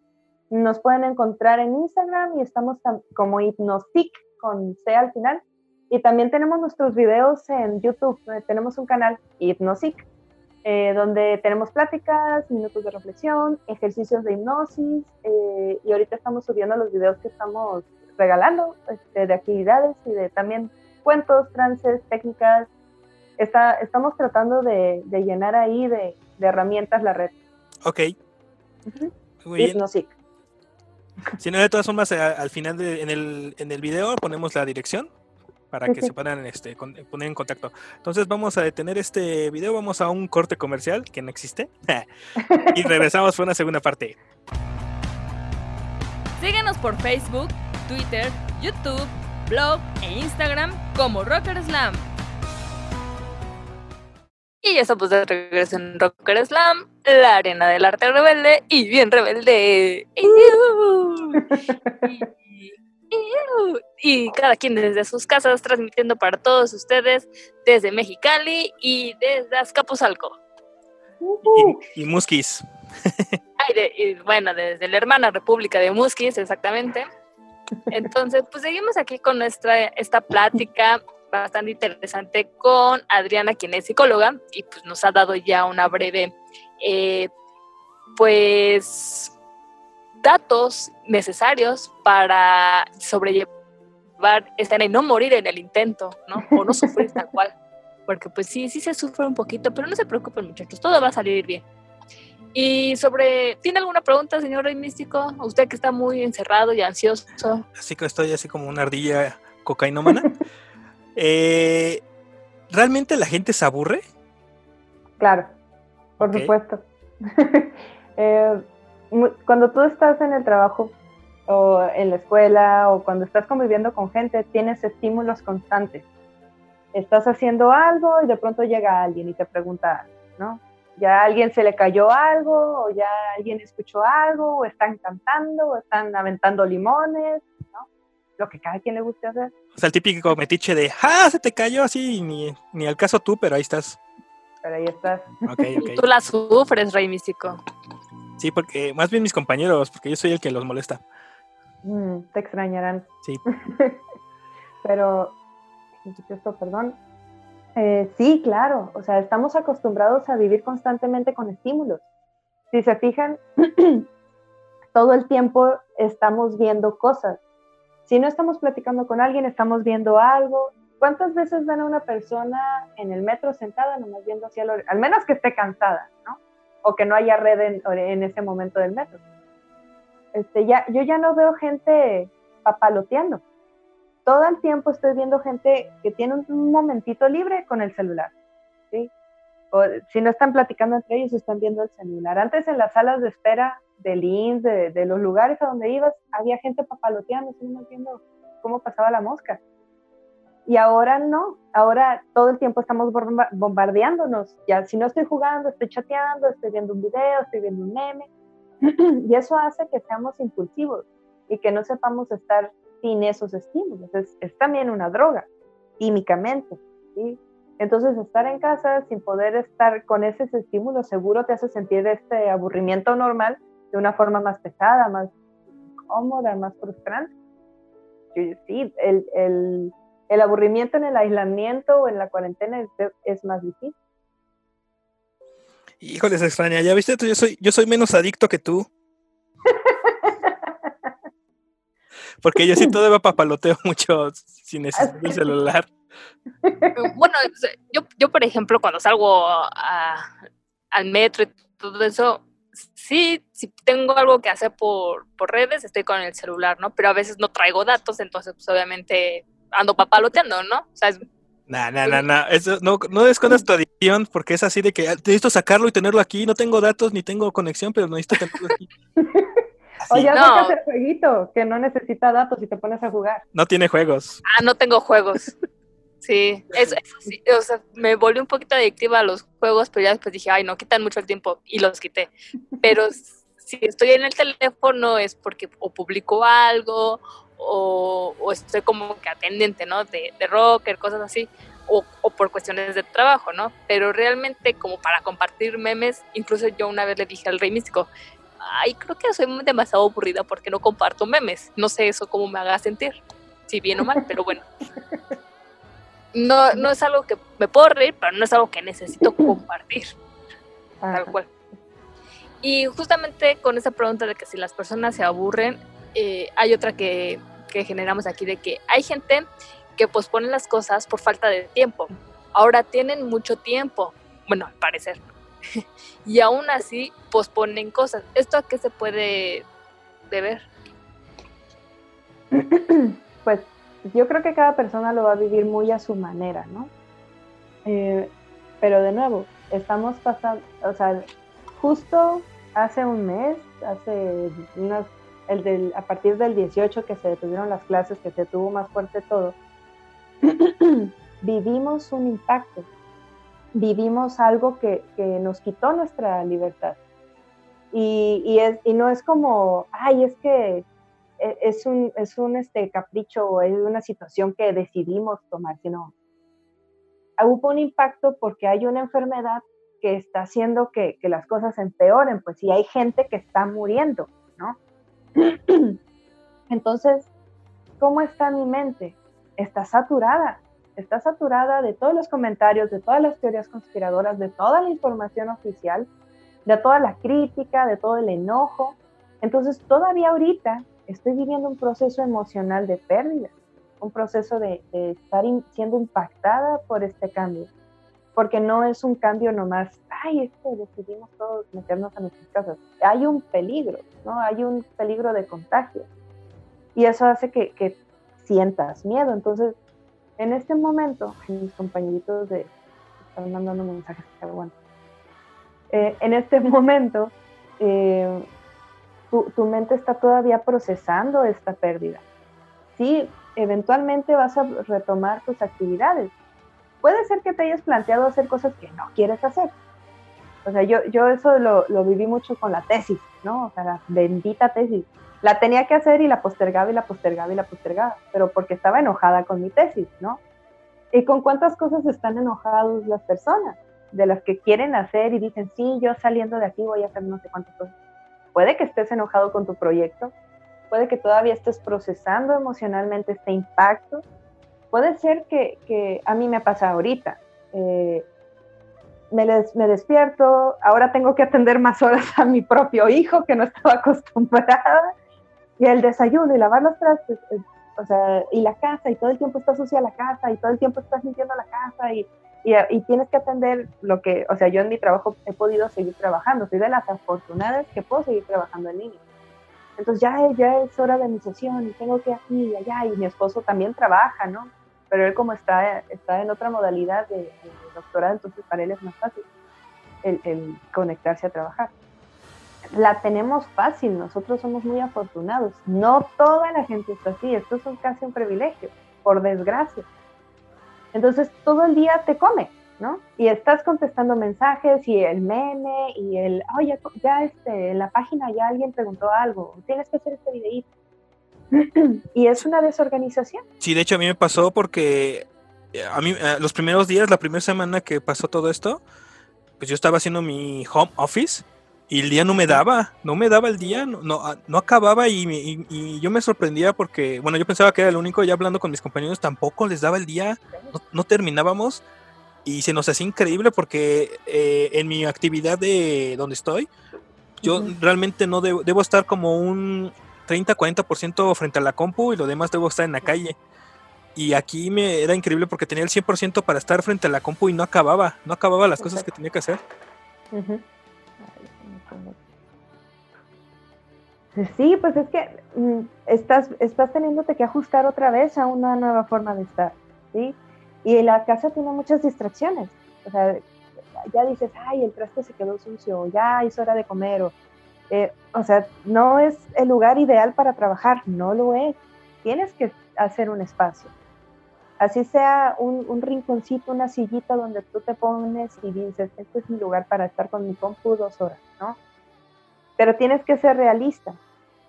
Nos pueden encontrar en Instagram y estamos como Hipnosic con C al final. Y también tenemos nuestros videos en YouTube. Eh, tenemos un canal Hipnosic, eh, donde tenemos pláticas, minutos de reflexión, ejercicios de hipnosis. Eh, y ahorita estamos subiendo los videos que estamos regalando este, de actividades y de también cuentos, trances, técnicas, Está, estamos tratando de, de llenar ahí de, de, herramientas la red. Ok. Uh -huh. Muy bien. Si no, de todas formas, al final de, en, el, en el video ponemos la dirección para que sí. se puedan este, con, poner en contacto. Entonces vamos a detener este video, vamos a un corte comercial que no existe y regresamos para una segunda parte. Síguenos por Facebook, Twitter, YouTube, blog e Instagram como Rocker Slam. Y ya estamos de regreso en Rocker Slam, la arena del arte rebelde y bien rebelde. Y, cada quien desde sus casas transmitiendo para todos ustedes desde Mexicali y desde Azcapotzalco. Y, y, bueno, desde la hermana República de Musquis, exactamente. Entonces, pues seguimos aquí con nuestra esta plática bastante interesante con Adriana, quien es psicóloga, y pues nos ha dado ya una breve, eh, pues, datos necesarios para sobrellevar esta y no morir en el intento, ¿no? O no sufrir tal cual. Porque pues sí, sí se sufre un poquito, pero no se preocupen muchachos, todo va a salir bien. Y sobre, ¿tiene alguna pregunta, señor Rey Místico? Usted que está muy encerrado y ansioso. Así que estoy así como una ardilla cocainómana. Eh, ¿Realmente la gente se aburre? Claro, por supuesto. Eh, cuando tú estás en el trabajo o en la escuela o cuando estás conviviendo con gente, tienes estímulos constantes. Estás haciendo algo y de pronto llega alguien y te pregunta, ¿no? Ya a alguien se le cayó algo o ya alguien escuchó algo o están cantando o están aventando limones lo que cada quien le guste hacer. O sea, el típico metiche de, ¡ah! Se te cayó así, ni, ni al caso tú, pero ahí estás. Pero ahí estás. Okay, okay. Tú la sufres, Rey Místico. Sí, porque más bien mis compañeros, porque yo soy el que los molesta. Mm, te extrañarán. Sí. pero, esto, perdón. Eh, sí, claro. O sea, estamos acostumbrados a vivir constantemente con estímulos. Si se fijan, todo el tiempo estamos viendo cosas. Si no estamos platicando con alguien, estamos viendo algo. ¿Cuántas veces ven a una persona en el metro sentada, nomás viendo hacia el Al menos que esté cansada, ¿no? O que no haya red en, ese momento del metro. Este, ya, yo ya no veo gente papaloteando. Todo el tiempo estoy viendo gente que tiene un, momentito libre con el celular. ¿sí? O si no están platicando entre ellos, están viendo el celular. Antes en las salas de espera del INS, de, los lugares a donde ibas, había gente papaloteando, viendo cómo pasaba la mosca. Y ahora no, ahora todo el tiempo estamos bombardeándonos. Ya si no estoy jugando, estoy chateando, estoy viendo un video, estoy viendo un meme. y eso hace que seamos impulsivos y que no sepamos estar sin esos estímulos. Es, es también una droga, químicamente. ¿sí? Entonces, estar en casa sin poder estar con esos estímulos seguro te hace sentir este aburrimiento normal de una forma más pesada, más cómoda, más frustrante. Sí, el, el, el aburrimiento en el aislamiento o en la cuarentena es, es más difícil. Híjole, se extraña. Ya viste, yo soy, yo soy menos adicto que tú. Porque yo sí todavía papaloteo mucho sin necesitar el celular. Bueno, yo, yo por ejemplo, cuando salgo al metro y todo eso, sí, si tengo algo que hacer por, por, redes, estoy con el celular, ¿no? Pero a veces no traigo datos, entonces pues obviamente ando papaloteando, ¿no? O sea, es... Nah, nah, nah, nah. Eso, no, no desconozco tu adicción porque es así de que necesito sacarlo y tenerlo aquí. No tengo datos ni tengo conexión, pero necesito tenerlo aquí. O ya no. el jueguito que no necesita datos y te pones a jugar. No tiene juegos. Ah, no tengo juegos. Sí, eso, sí, o sea, me volví un poquito adictiva a los juegos, pero ya después dije, ay, no, quitan mucho el tiempo y los quité. Pero si estoy en el teléfono es porque o publico algo o, o estoy como que atendiente, ¿no? De, de rocker, cosas así, o, o, por cuestiones de trabajo, ¿no? Pero realmente como para compartir memes, incluso yo una vez le dije al Rey Místico, ay, creo que soy demasiado aburrida porque no comparto memes. No sé eso cómo me haga sentir, si bien o mal, pero bueno. no, no es algo que me puedo reír, pero no es algo que necesito compartir. Tal cual. Y justamente con esa pregunta de que si las personas se aburren, eh, hay otra que, que generamos aquí de que hay gente que pospone las cosas por falta de tiempo. Ahora tienen mucho tiempo, bueno, al parecer, y aún así posponen cosas. ¿Esto a qué se puede deber? Pues yo creo que cada persona lo va a vivir muy a su manera, ¿no? Eh, pero de nuevo, estamos pasando, o sea, justo hace un mes, hace unas el del, a partir del 18 que se detuvieron las clases, que se tuvo más fuerte todo, vivimos un impacto, vivimos algo que, que nos quitó nuestra libertad. Y, y, es, y, no es como, ay, es que e, es un, es un este, capricho o es una situación que decidimos tomar, sino hubo un impacto porque hay una enfermedad que está haciendo que, que las cosas empeoren, pues si hay gente que está muriendo, ¿no? Entonces, ¿cómo está mi mente? Está saturada, está saturada de todos los comentarios, de todas las teorías conspiradoras, de toda la información oficial, de toda la crítica, de todo el enojo. Entonces, todavía ahorita estoy viviendo un proceso emocional de pérdida, un proceso de, estar siendo impactada por este cambio, porque no es un cambio nomás, ay, es que decidimos todos meternos a nuestras casas. Hay un peligro, ¿no? Hay un peligro de contagio. Y eso hace que, que sientas miedo. Entonces, en este momento, mis compañeritos de, están mandando mensajes que bueno. Eh, en este momento, eh, tu, tu, mente está todavía procesando esta pérdida. Sí, eventualmente vas a retomar tus actividades. Puede ser que te hayas planteado hacer cosas que no quieres hacer. O sea, yo, yo eso lo, lo viví mucho con la tesis, ¿no? O sea, la bendita tesis. La tenía que hacer y la postergaba y la postergaba y la postergaba, pero porque estaba enojada con mi tesis, ¿no? ¿Y con cuántas cosas están enojados las personas? De las que quieren hacer y dicen, sí, yo saliendo de aquí voy a hacer no sé cuántas cosas. Puede que estés enojado con tu proyecto, puede que todavía estés procesando emocionalmente este impacto. Puede ser que, que a mí me pasa ahorita. Eh, me, les, me, despierto, ahora tengo que atender más horas a mi propio hijo que no estaba acostumbrada, y el desayuno y lavar los trastes, eh, o sea, y la casa, y todo el tiempo está sucia la casa, y todo el tiempo estás limpiando la casa, y, y, tienes que atender lo que, o sea, yo en mi trabajo he podido seguir trabajando, soy de las afortunadas que puedo seguir trabajando en línea. Entonces ya, ya es hora de mi sesión y tengo que aquí y allá, y mi esposo también trabaja, ¿no? Pero él como está, está en otra modalidad de, de doctorado, entonces para él es más fácil el, el conectarse a trabajar la tenemos fácil, nosotros somos muy afortunados. No toda la gente está así, esto es casi un privilegio, por desgracia. Entonces todo el día te come, ¿no? Y estás contestando mensajes y el meme y el, oye, ya este, en la página ya alguien preguntó algo, tienes que hacer este videíto. y es una desorganización. Sí, de hecho a mí me pasó porque eh, a mí eh, los primeros días, la primera semana que pasó todo esto, pues yo estaba haciendo mi home office y el día no me daba, no me daba el día, no, no, ah, acababa y, y, yo me sorprendía porque, bueno, yo pensaba que era el único, ya hablando con mis compañeros, tampoco les daba el día, no, terminábamos y se nos hacía increíble porque eh, en mi actividad de donde estoy, yo realmente no debo, debo, estar como un 30-40% frente a la compu y lo demás debo estar en la calle. Y aquí me era increíble porque tenía el 100% para estar frente a la compu y no acababa, no acababa las cosas que tenía que hacer. Sí, pues es que mm, estás, estás teniéndote que ajustar otra vez a una nueva forma de estar, ¿sí? Y la casa tiene muchas distracciones. O sea, ya dices, ay, el traste se quedó sucio, ya es hora de comer, o, eh, o sea, no es el lugar ideal para trabajar, no lo es. Tienes que hacer un espacio. Así sea un, un rinconcito, una sillita donde tú te pones y dices, este es mi lugar para estar con mi compu dos horas, ¿no? Pero tienes que ser realista,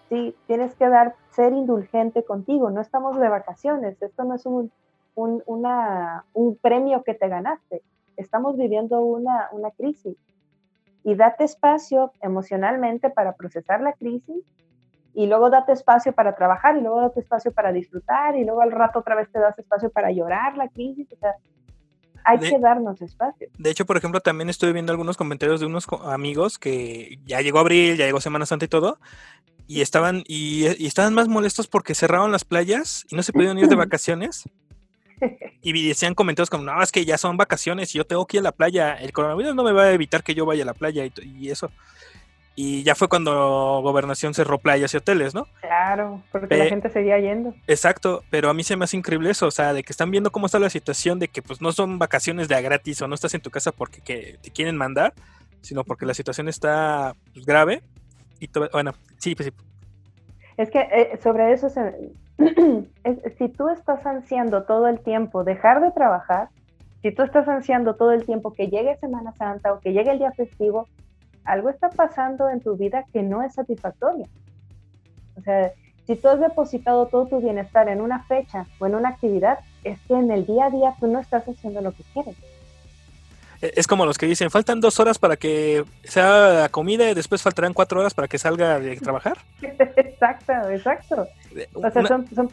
¿sí? Tienes que dar, ser indulgente contigo. No estamos de vacaciones, esto no es un, un, una, un premio que te ganaste. Estamos viviendo una, una crisis. Y date espacio emocionalmente para procesar la crisis y luego date espacio para trabajar y luego date espacio para disfrutar y luego al rato otra vez te das espacio para llorar la crisis. O sea, hay que darnos espacio. De hecho, por ejemplo, también estoy viendo algunos comentarios de unos amigos que ya llegó abril, ya llegó Semana Santa y todo, y estaban, y, estaban más molestos porque cerraron las playas y no se pudieron ir de vacaciones. Y decían comentarios como, no, es que ya son vacaciones y yo tengo que ir a la playa. El coronavirus no me va a evitar que yo vaya a la playa y, y eso. Y ya fue cuando Gobernación cerró playas y hoteles, ¿no? Claro, porque la gente seguía yendo. Exacto, pero a mí se me hace increíble eso, o sea, de que están viendo cómo está la situación, de que pues no son vacaciones de a gratis o no estás en tu casa porque te quieren mandar, sino porque la situación está pues, grave. Y bueno, sí, pues sí. Es que eh, sobre eso, si tú estás ansiando todo el tiempo dejar de trabajar, si tú estás ansiando todo el tiempo que llegue Semana Santa o que llegue el día festivo, algo está pasando en tu vida que no es satisfactorio. O sea, si tú has depositado todo tu bienestar en una fecha o en una actividad, es que en el día a día tú no estás haciendo lo que quieres. E, es como los que dicen, faltan dos horas para que sea la comida y después faltarán cuatro horas para que salga de trabajar. exacto, exacto. O sea, son, son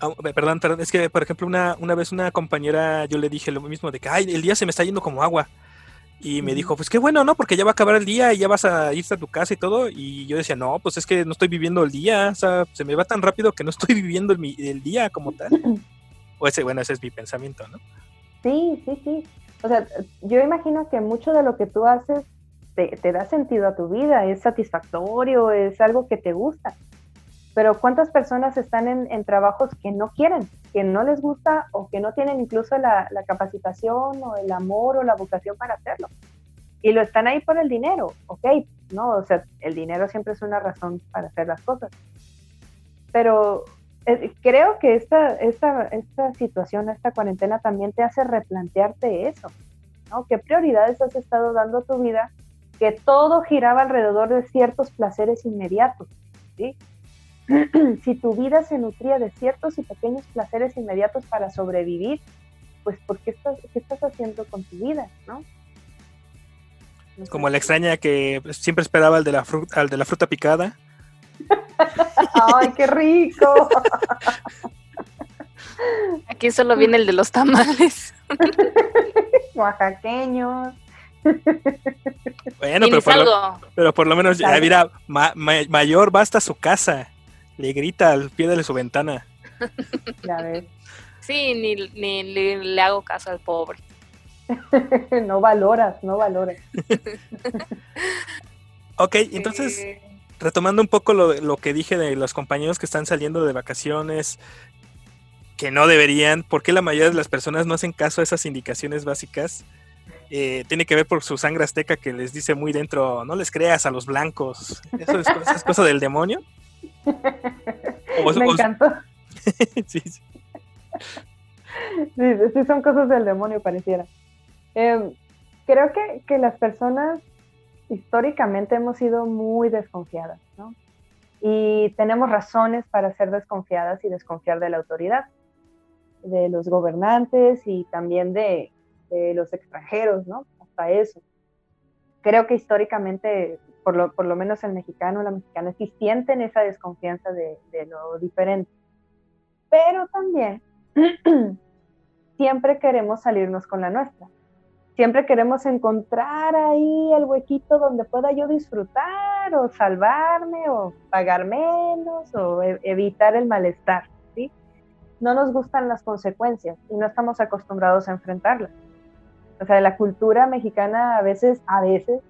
ah, Perdón, perdón, es que, por ejemplo, una, una vez una compañera, yo le dije lo mismo, de que, ay, el día se me está yendo como agua. Y me dijo, pues qué bueno, ¿no? Porque ya va a acabar el día y ya vas a irte a tu casa y todo. Y yo decía, no, pues es que no estoy viviendo el día. O sea, se me va tan rápido que no estoy viviendo el, el día como tal. o ese, bueno, ese es mi pensamiento, ¿no? Sí, sí, sí o sea, yo imagino que mucho de lo que tú haces te, da sentido a tu vida, es satisfactorio, es algo que te gusta. Pero ¿cuántas personas están en, trabajos que no quieren, que no les gusta o que no tienen incluso la, capacitación o el amor o la vocación para hacerlo? Y lo están ahí por el dinero, ok, no, o sea, el dinero siempre es una razón para hacer las cosas. Pero eh, creo que esta, esta, esta situación, esta cuarentena también te hace replantearte eso, ¿no? ¿Qué prioridades has estado dando a tu vida? Que todo giraba alrededor de ciertos placeres inmediatos, ¿sí? si tu vida se nutría de ciertos y pequeños placeres inmediatos para sobrevivir, pues ¿por qué estás, qué estás haciendo con tu vida, no? Como la extraña que siempre esperaba al de la, fruta, al de la fruta picada ¡Ay, qué rico! Aquí solo viene el de los tamales. Oaxaqueños. Bueno, pero por, lo, menos ya mira, mayor basta su casa. Le grita al pie de su ventana. Ya ves. Sí, ni, ni, le hago caso al pobre. no valoras, no valoras. ok, entonces, retomando un poco lo, que dije de los compañeros que están saliendo de vacaciones, que no deberían, ¿por qué la mayoría de las personas no hacen caso a esas indicaciones básicas? Eh, tiene que ver por su sangre azteca que les dice muy dentro, no les creas a los blancos. ¿Eso es, cosa del demonio? Me encantó. sí, sí. sí, son cosas del demonio, pareciera. Em, creo que, que las personas históricamente hemos sido muy desconfiadas, ¿no? Y tenemos razones para ser desconfiadas y desconfiar de la autoridad, de los gobernantes y también de, los extranjeros, ¿no? Hasta eso. Creo que históricamente, por lo, por lo menos el mexicano o la mexicana, sí sienten esa desconfianza de, de lo diferente. Pero también siempre queremos salirnos con la nuestra siempre queremos encontrar ahí el huequito donde pueda yo disfrutar o salvarme o pagar menos o e-, evitar el malestar, ¿sí? No nos gustan las consecuencias y no estamos acostumbrados a enfrentarlas. O sea, la cultura mexicana a veces, a veces,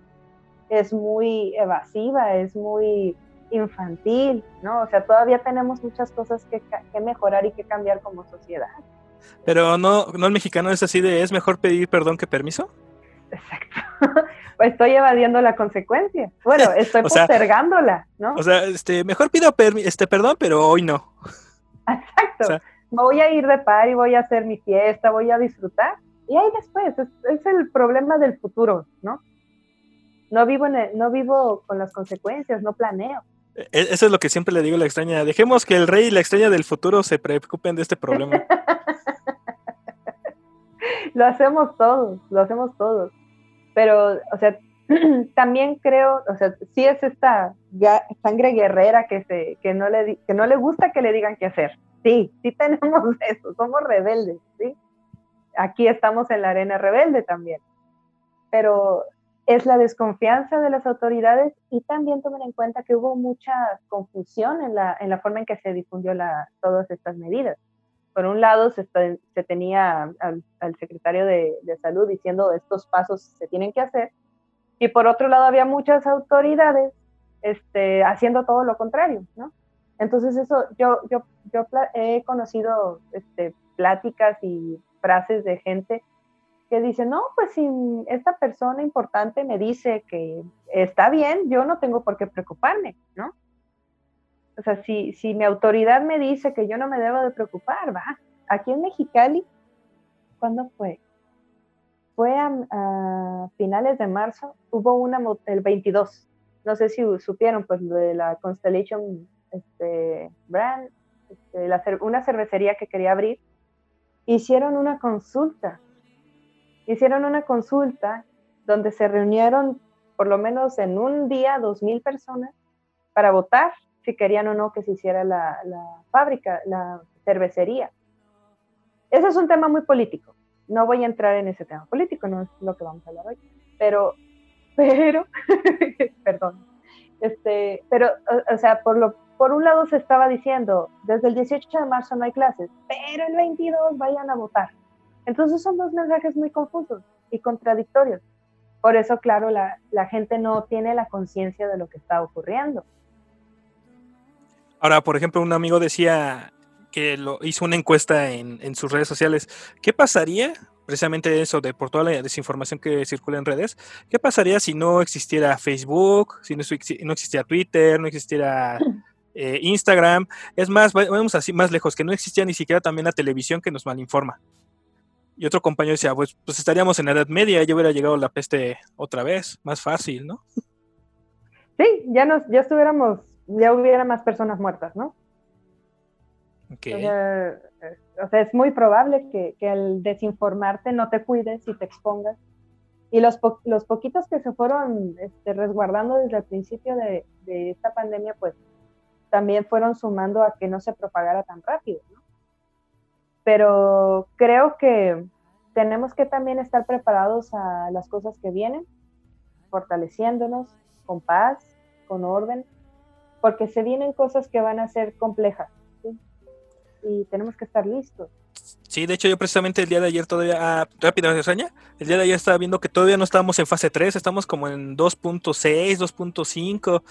es muy evasiva, es muy infantil, ¿no? O sea, todavía tenemos muchas cosas que, que mejorar y que cambiar como sociedad. Pero no, no el mexicano es así de es mejor pedir perdón que permiso. Exacto. Pues estoy evadiendo la consecuencia. Bueno, estoy postergándola, ¿no? O sea, este, mejor pido este perdón, pero hoy no. Exacto. voy a ir de par y voy a hacer mi fiesta, voy a disfrutar. Y ahí después, es, el problema del futuro, ¿no? No vivo, en no vivo con las consecuencias, no planeo. E, eso es lo que siempre le digo a la extraña. Dejemos que el rey y la extraña del futuro se preocupen de este problema. lo hacemos todos, lo hacemos todos. Pero, o sea, también creo, o sea, sí es esta sangre guerrera que, se, que, no le, que no le gusta que le digan qué hacer. Sí, sí tenemos eso, somos rebeldes, ¿sí? Aquí estamos en la arena rebelde también. Pero es la desconfianza de las autoridades y también tomen en cuenta que hubo mucha confusión en la, en la forma en que se difundió la, todas estas medidas por un lado se, tenía al, secretario de, salud diciendo estos pasos se tienen que hacer, y por otro lado había muchas autoridades este, haciendo todo lo contrario, ¿no? Entonces eso, yo, yo, yo he conocido este, pláticas y frases de gente que dice, no, pues si esta persona importante me dice que está bien, yo no tengo por qué preocuparme, ¿no? O sea, si, si mi autoridad me dice que yo no me debo de preocupar, va. Aquí en Mexicali, ¿cuándo fue? Fue a, finales de marzo, hubo una, el 22, no sé si supieron, pues de la Constellation este, Brand, este, una cervecería que quería abrir, hicieron una consulta. Hicieron una consulta donde se reunieron por lo menos en un día dos mil personas para votar si querían o no que se hiciera la, fábrica, la cervecería. Ese es un tema muy político. No voy a entrar en ese tema político, no es lo que vamos a hablar hoy. Pero, pero, perdón. Este, pero, o, sea, por, lo, por un lado se estaba diciendo, desde el 18 de marzo no hay clases, pero el 22 vayan a votar. Entonces son dos mensajes muy confusos y contradictorios. Por eso, claro, la, la gente no tiene la conciencia de lo que está ocurriendo. Ahora, por ejemplo, un amigo decía, que lo, hizo una encuesta en, en, sus redes sociales. ¿Qué pasaría, precisamente eso, de por toda la desinformación que circula en redes, qué pasaría si no existiera Facebook, si no, no existiera Twitter, no existiera eh, Instagram? Es más, vamos así más lejos, que no existía ni siquiera también la televisión que nos malinforma. Y otro compañero decía, pues, pues estaríamos en la Edad Media, ya hubiera llegado la peste otra vez, más fácil, ¿no? Sí, ya nos, ya estuviéramos, ya hubiera más personas muertas, ¿no? Eh, o, sea, es muy probable que, que, al desinformarte no te cuides y te expongas. Y los, los poquitos que se fueron este, resguardando desde el principio de, de, esta pandemia, pues también fueron sumando a que no se propagara tan rápido. ¿no? Pero creo que tenemos que también estar preparados a las cosas que vienen, fortaleciéndonos con paz, con orden, porque se vienen cosas que van a ser complejas y tenemos que estar listos. Sí, de hecho yo precisamente el día de ayer todavía, ah, rápido reseña, el día de ayer estaba viendo que todavía no estábamos en fase 3, estamos como en 2.6, 2.5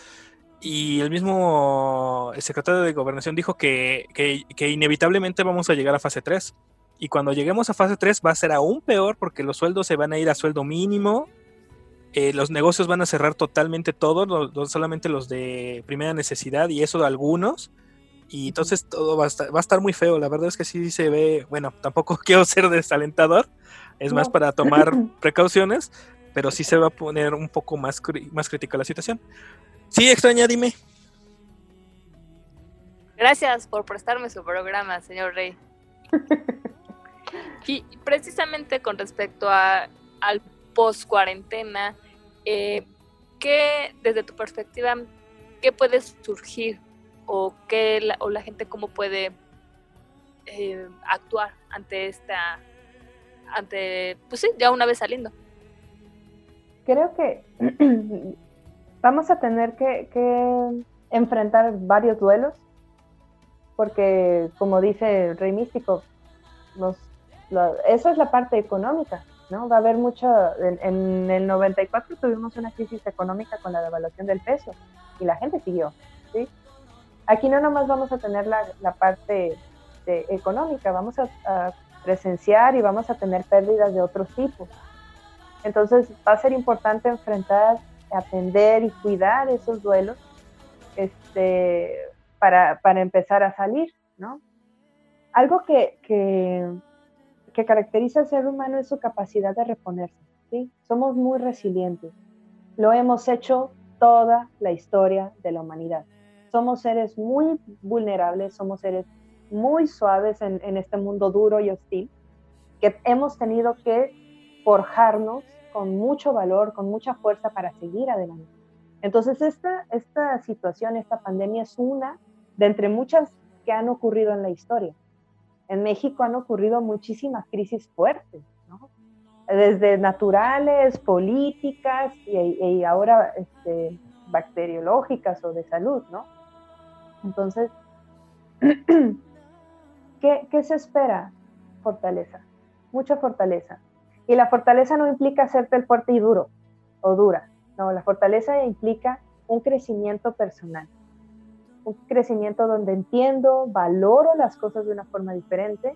y el mismo secretario de gobernación dijo que, que, inevitablemente vamos a llegar a fase 3 y cuando lleguemos a fase 3 va a ser aún peor porque los sueldos se van a ir a sueldo mínimo, eh, los negocios van a cerrar totalmente todos, no, solamente los de primera necesidad y eso de algunos. Y entonces todo va a, estar, va a estar muy feo. La verdad es que sí se ve, bueno, tampoco quiero ser desalentador, es más para tomar precauciones, pero sí se va a poner un poco más, más crítica la situación. Sí, extraña, dime. Gracias por prestarme su programa, señor Rey. y precisamente con respecto a, al post cuarentena, eh, ¿qué, desde tu perspectiva, qué puede surgir o qué la, o la gente cómo puede eh, actuar ante esta, ante, pues sí, ya una vez saliendo. Creo que vamos a tener que, enfrentar varios duelos, porque como dice el Rey Místico, eso es la parte económica, ¿no? Va a haber mucho, en, en, el 94 tuvimos una crisis económica con la devaluación del peso y la gente siguió, ¿sí? Aquí no nomás vamos a tener la, parte económica, vamos a, presenciar y vamos a tener pérdidas de otros tipos. Entonces va a ser importante enfrentar, atender y cuidar esos duelos este, para, empezar a salir, ¿no? Algo que, que, que, caracteriza al ser humano es su capacidad de reponerse, ¿sí? Somos muy resilientes. Lo hemos hecho toda la historia de la humanidad somos seres muy vulnerables, somos seres muy suaves en, este mundo duro y hostil, que hemos tenido que forjarnos con mucho valor, con mucha fuerza para seguir adelante. Entonces, esta, esta situación, esta pandemia es una de entre muchas que han ocurrido en la historia. En México han ocurrido muchísimas crisis fuertes, desde naturales, políticas y, ahora este, bacteriológicas o de salud, ¿no? Entonces, ¿qué, se espera? Fortaleza, mucha fortaleza. Y la fortaleza no implica hacerte el fuerte y duro o dura. No, la fortaleza implica un crecimiento personal. Un crecimiento donde entiendo, valoro las cosas de una forma diferente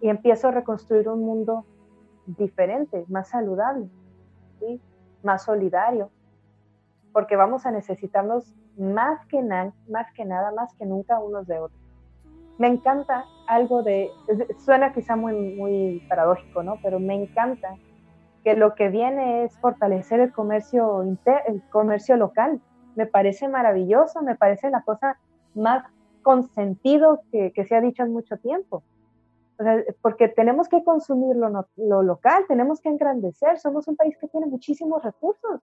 y empiezo a reconstruir un mundo diferente, más saludable, más solidario. porque vamos a necesitarnos más que, más que nada, más que nunca unos de otros. Me encanta algo de, suena quizá muy, muy paradójico, ¿no? Pero me encanta que lo que viene es fortalecer el comercio, el comercio local. Me parece maravilloso, me parece la cosa más consentido que, que se ha dicho en mucho tiempo. porque tenemos que consumir lo, lo, local, tenemos que engrandecer, somos un país que tiene muchísimos recursos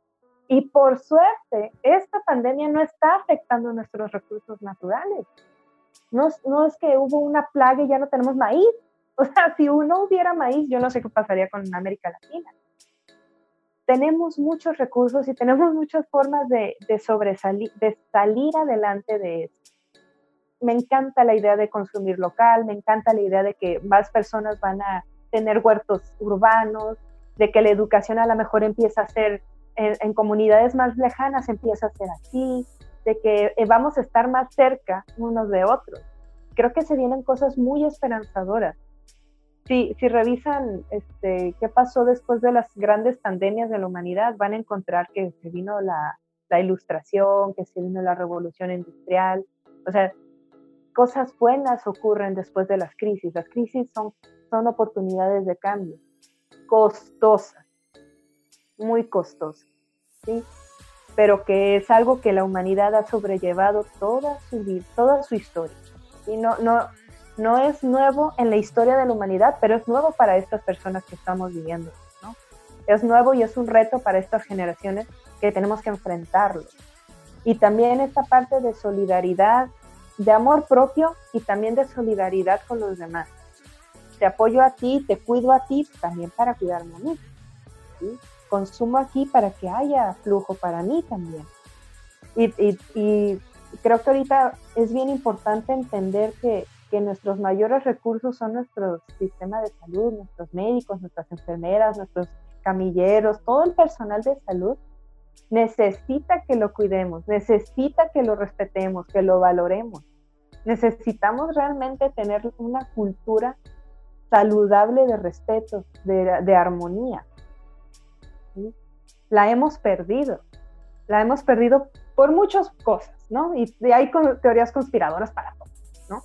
y por suerte, esta pandemia no está afectando nuestros recursos naturales. No, es que hubo una plaga y ya no tenemos maíz. O sea, si no hubiera maíz, yo no sé qué pasaría con América Latina. Tenemos muchos recursos y tenemos muchas formas de, sobresalir, de salir adelante de esto. Me encanta la idea de consumir local, me encanta la idea de que más personas van a tener huertos urbanos, de que la educación a lo mejor empieza a ser en, comunidades más lejanas empieza a ser así, de que eh, vamos a estar más cerca unos de otros. Creo que se vienen cosas muy esperanzadoras. Si, si revisan este, qué pasó después de las grandes pandemias de la humanidad, van a encontrar que se vino la, la ilustración, que se vino la revolución industrial. O sea, cosas buenas ocurren después de las crisis. Las crisis son, son oportunidades de cambio, costosas muy costoso, ¿sí? Pero que es algo que la humanidad ha sobrellevado toda su vida, toda su historia. Y no, no, no es nuevo en la historia de la humanidad, pero es nuevo para estas personas que estamos viviendo. ¿no? Es nuevo y es un reto para estas generaciones que tenemos que enfrentarlo. Y también esta parte de solidaridad, de amor propio y también de solidaridad con los demás. Te apoyo a ti, te cuido a ti, también para cuidarme a mí. ¿sí? Consumo aquí para que haya flujo para mí también. Y, creo que ahorita es bien importante entender que, nuestros mayores recursos son nuestro sistema de salud, nuestros médicos, nuestras enfermeras, nuestros camilleros, todo el personal de salud necesita que lo cuidemos, necesita que lo respetemos, que lo valoremos. Necesitamos realmente tener una cultura saludable de respeto, de armonía la hemos perdido. La hemos perdido por muchas cosas, ¿no? Y hay teorías conspiradoras para todo, ¿no?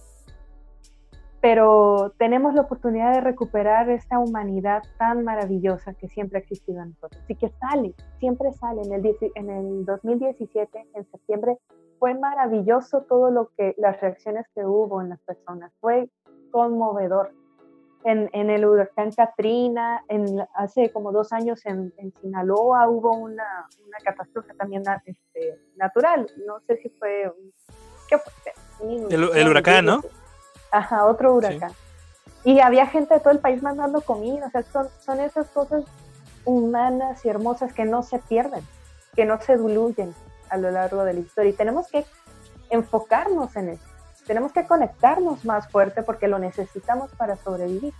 Pero tenemos la oportunidad de recuperar esta humanidad tan maravillosa que siempre ha existido en nosotros y que sale, siempre sale. En el, en el 2017, en septiembre, fue maravilloso todo lo que, las reacciones que hubo en las personas. Fue conmovedor en, en, el huracán Katrina, en, hace como dos años en, en Sinaloa hubo una, una catástrofe también este, natural. No sé si fue. ¿Qué fue? El, huracán, ¿no? Ajá, otro huracán. Y había gente de todo el país mandando comida. O sea, son, son esas cosas humanas y hermosas que no se pierden, que no se diluyen a lo largo de la historia. Y tenemos que enfocarnos en eso. Tenemos que conectarnos más fuerte porque lo necesitamos para sobrevivir.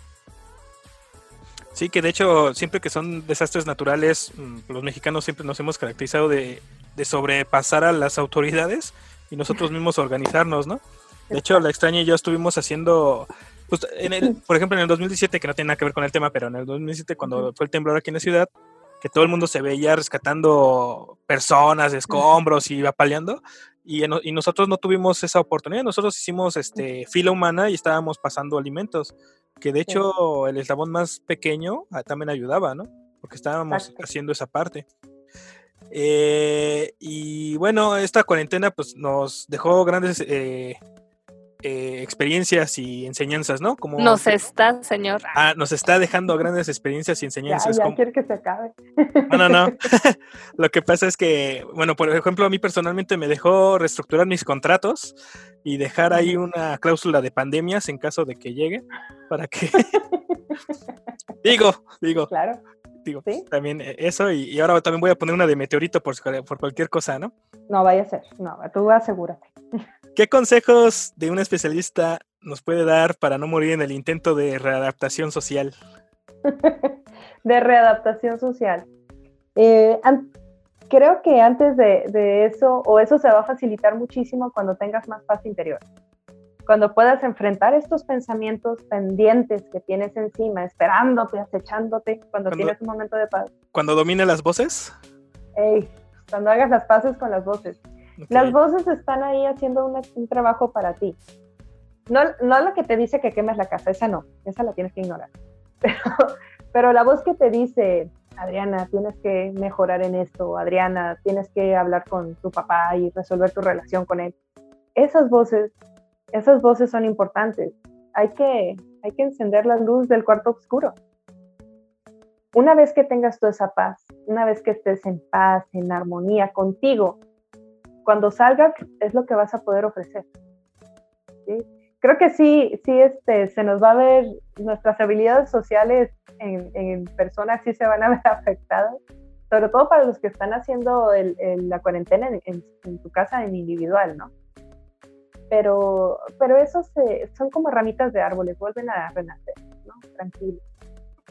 Sí, que de hecho, siempre que son desastres naturales, mm, los mexicanos siempre nos hemos caracterizado de, sobrepasar a las autoridades y nosotros mismos organizarnos, ¿no? De hecho, la extraña y yo estuvimos haciendo, pues, en el, por ejemplo, en el 2017, que no tiene nada que ver con el tema, pero en el 2017, cuando fue el temblor aquí en la ciudad, que todo el mundo se veía rescatando personas, escombros y apaleando, y, y, nosotros no tuvimos esa oportunidad, nosotros hicimos este, fila humana y estábamos pasando alimentos, que de hecho el eslabón más pequeño ah, también ayudaba, ¿no? Porque estábamos haciendo esa parte. Eh, y bueno, esta cuarentena pues nos dejó grandes eh, eh, experiencias y enseñanzas, ¿no? Como nos está, señor. Ah, nos está dejando grandes experiencias y enseñanzas. Ya, ya quiero que se acabe. No, no, no. Lo que pasa es que, bueno, por ejemplo, a mí personalmente me dejó reestructurar mis contratos y dejar ahí una cláusula de pandemias en caso de que llegue, para que... digo, digo. Claro. Digo, también eh, eso, y, ahora también voy a poner una de meteorito por, por cualquier cosa, ¿no? No vaya a ser, no, tú asegúrate. ¿Qué consejos de un especialista nos puede dar para no morir en el intento de readaptación social? de readaptación social. Eh, creo que antes de, eso, o eso se va a facilitar muchísimo cuando tengas más paz interior. Cuando puedas enfrentar estos pensamientos pendientes que tienes encima, esperándote, acechándote, cuando, tienes un momento de paz. Cuando domine las voces. cuando hagas las paces con las voces. Las voces están ahí haciendo un trabajo para ti. No, no la que te dice que quemes la casa, esa no, esa la tienes que ignorar. Pero, pero la voz que te dice, Adriana, tienes que mejorar en esto, Adriana, tienes que hablar con tu papá y resolver tu relación con él. Esas voces, esas voces son importantes. Hay que, hay que encender la luz del cuarto oscuro. Una vez que tengas toda esa paz, una vez que estés en paz, en armonía contigo, cuando salgas es lo que vas a poder ofrecer. Creo que sí, sí este, se nos va a ver, nuestras habilidades sociales en, en personas sí se van a ver afectadas, sobre todo para los que están haciendo la cuarentena en, su casa en individual, ¿no? Pero, pero eso son como ramitas de árboles, vuelven a renacer, ¿no? Tranquilo.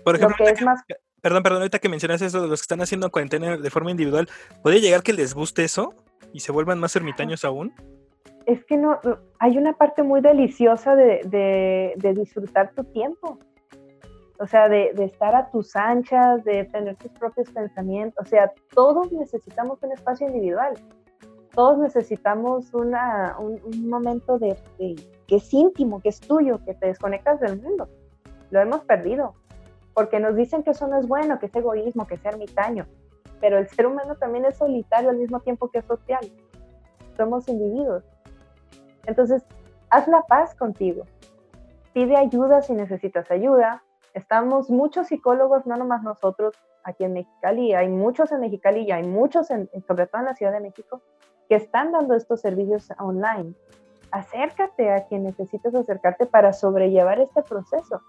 Por ejemplo, perdón, perdón, ahorita que mencionas eso de los que están haciendo cuarentena de forma individual, ¿puede llegar que les guste eso y se vuelvan más ermitaños aún? Es que no, hay una parte muy deliciosa de, de disfrutar tu tiempo. O sea, de, estar a tus anchas, de tener tus propios pensamientos, o sea, todos necesitamos un espacio individual, todos necesitamos una, un, momento de, que es íntimo, que es tuyo, que te desconectas del mundo. Lo hemos perdido, porque nos dicen que eso no es bueno, que es egoísmo, que es ermitaño, pero el ser humano también es solitario al mismo tiempo que es social. Somos individuos. Entonces, haz la paz contigo. Pide ayuda si necesitas ayuda, Estamos muchos psicólogos, no nomás nosotros aquí en Mexicali, hay muchos en Mexicali y hay muchos, en, sobre todo en la Ciudad de México, que están dando estos servicios online. Acércate a quien necesites acercarte para sobrellevar este proceso,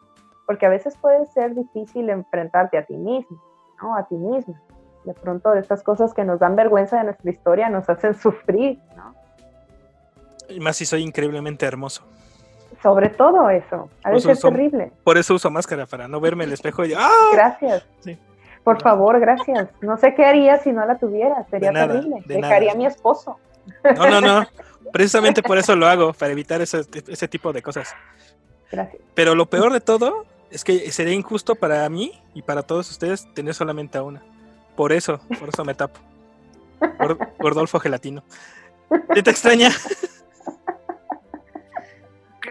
porque a veces puede ser difícil enfrentarte a ti mismo, ¿no? A ti misma. De pronto estas cosas que nos dan vergüenza de nuestra historia nos hacen sufrir, ¿no? Y más si soy increíblemente hermoso. Sobre todo eso. A veces es terrible. Por eso uso máscara, para no verme en el espejo y ¡ah! Gracias. Por favor, gracias. No sé qué haría si no la tuviera. Sería terrible. Dejaría a mi esposo. No, no, no. Precisamente por eso lo hago, para evitar ese, tipo de cosas. Gracias. Pero lo peor de todo es que sería injusto para mí y para todos ustedes tener solamente a una. Por eso, por eso me tapo. Gordolfo Gelatino. ¿Qué te extraña?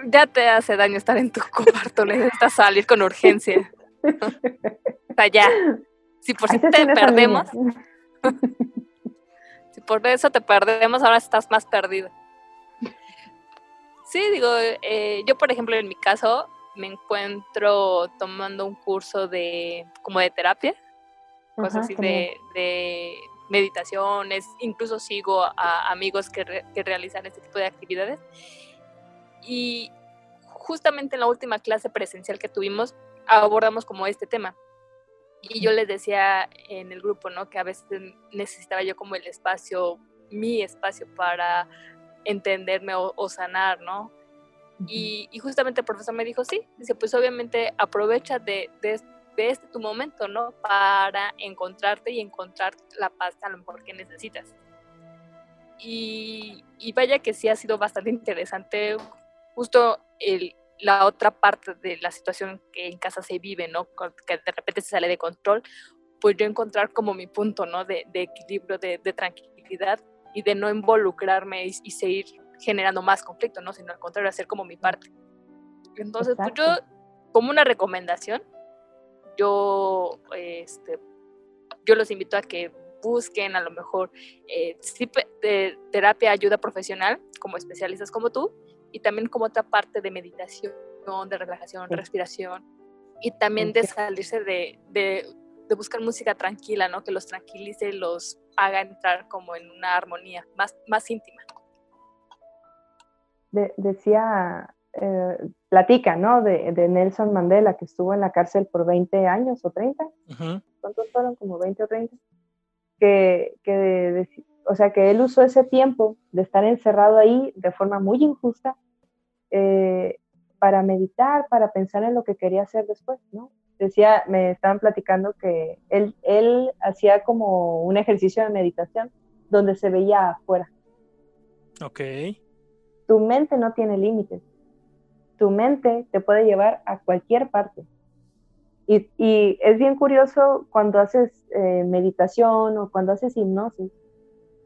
ya te hace daño estar en tu cuarto, necesitas salir con urgencia. o sea, ya. Si por si te perdemos, si por eso te perdemos, ahora estás más perdido. Sí, digo, eh, yo por ejemplo en mi caso me encuentro tomando un curso de como de terapia, cosas así de, meditaciones, incluso sigo a amigos que, que realizan este tipo de actividades y justamente en la última clase presencial que tuvimos, abordamos como este tema. Y yo les decía en el grupo, ¿no? Que a veces necesitaba yo como el espacio, mi espacio para entenderme o, sanar, ¿no? y, justamente el profesor me dijo, sí, dice, pues obviamente aprovecha de, de, este tu momento, ¿no? Para encontrarte y encontrar la paz a lo mejor que necesitas. Y, y vaya que sí ha sido bastante interesante justo el, la otra parte de la situación que en casa se vive, ¿no? Que de repente se sale de control, pues yo encontrar como mi punto, ¿no? De, equilibrio, de, tranquilidad y de no involucrarme y, seguir generando más conflicto, ¿no? Sino al contrario, hacer como mi parte. Entonces, pues yo, como una recomendación, yo, este, yo los invito a que busquen a lo mejor eh, de terapia ayuda profesional, como especialistas como tú, y también como otra parte de meditación, de relajación, respiración y también de salirse de, de, buscar música tranquila, ¿no? Que los tranquilice, los haga entrar como en una armonía más, más íntima. decía, eh, platica, ¿no? De, de, Nelson Mandela, que estuvo en la cárcel por 20 años o 30. ¿Cuántos fueron? Como 20 o 30. Que, que o sea, que él usó ese tiempo de estar encerrado ahí de forma muy injusta eh, para meditar, para pensar en lo que quería hacer después, ¿no? Decía, me estaban platicando que él, él hacía como un ejercicio de meditación donde se veía afuera. Ok. Tu mente no tiene límites. Tu mente te puede llevar a cualquier parte. Y, es bien curioso cuando haces eh, meditación o cuando haces hipnosis,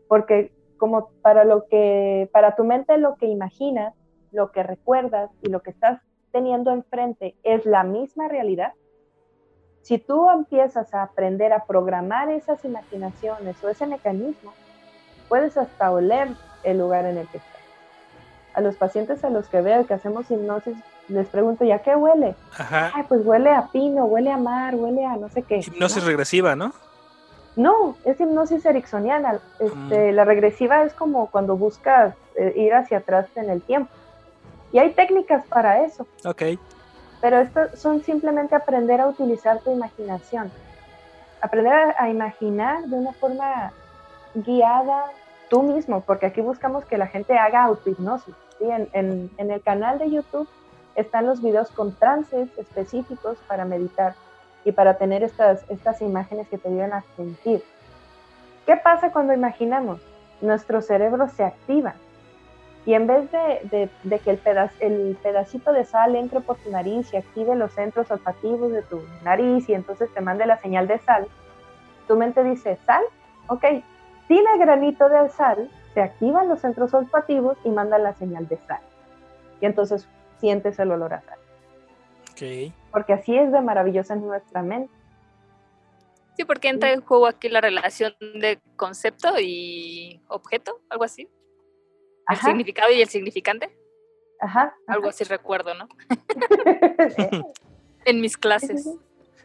porque como para lo que, para tu mente lo que imaginas, lo que recuerdas y lo que estás teniendo enfrente es la misma realidad, si tú empiezas a aprender a programar esas imaginaciones o ese mecanismo, puedes hasta oler el lugar en el que estás. A los pacientes a los que veo que hacemos hipnosis, les pregunto, ¿ya qué huele? Ajá. Ay, pues huele a pino, huele a mar, huele a no sé qué. Hipnosis regresiva, ¿no? No, es hipnosis ericksoniana. Este, La regresiva es como cuando buscas eh, ir hacia atrás en el tiempo. Y hay técnicas para eso. Ok. Pero esto son simplemente aprender a utilizar tu imaginación. Aprender a, a imaginar de una forma guiada tú mismo, porque aquí buscamos que la gente haga autohipnosis. ¿sí? En, el canal de YouTube están los videos con trances específicos para meditar y para tener estas, estas imágenes que te ayudan a sentir. ¿Qué pasa cuando imaginamos? Nuestro cerebro se activa y en vez de, de, que el, pedaz, el, pedacito de sal entre por tu nariz y active los centros olfativos de tu nariz y entonces te mande la señal de sal, tu mente dice, ¿sal? Ok, el granito de sal se activan los centros olfativos y mandan la señal de sal. Y entonces sientes el olor a sal. Okay. Porque así es de maravillosa en nuestra mente. Sí, porque entra en juego aquí la relación de concepto y objeto, algo así. El Ajá. significado y el significante. Ajá. Algo así recuerdo, ¿no? en mis clases.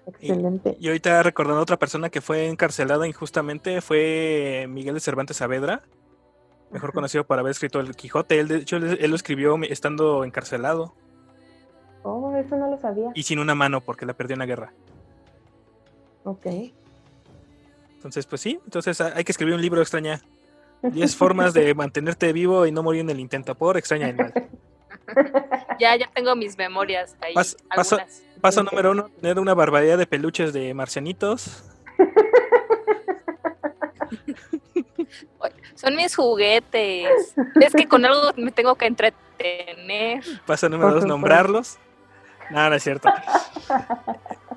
Excelente. Y, y, ahorita recordando a otra persona que fue encarcelada injustamente, fue Miguel de Cervantes Saavedra, mejor conocido por haber escrito El Quijote. Él, de hecho, él, él lo escribió estando encarcelado. Oh, eso no lo sabía. Y sin una mano, porque la perdió en la guerra. Ok. Entonces, pues sí, entonces hay que escribir un libro extraña. 10 formas de mantenerte vivo y no morir en el intento por extraña el mal. Ya, ya tengo mis memorias ahí. Pas, paso, paso número uno, tener una barbaridad de peluches de marcianitos. Son mis juguetes. Es que con algo me tengo que entretener. Paso número dos, nombrarlos. No, no es cierto.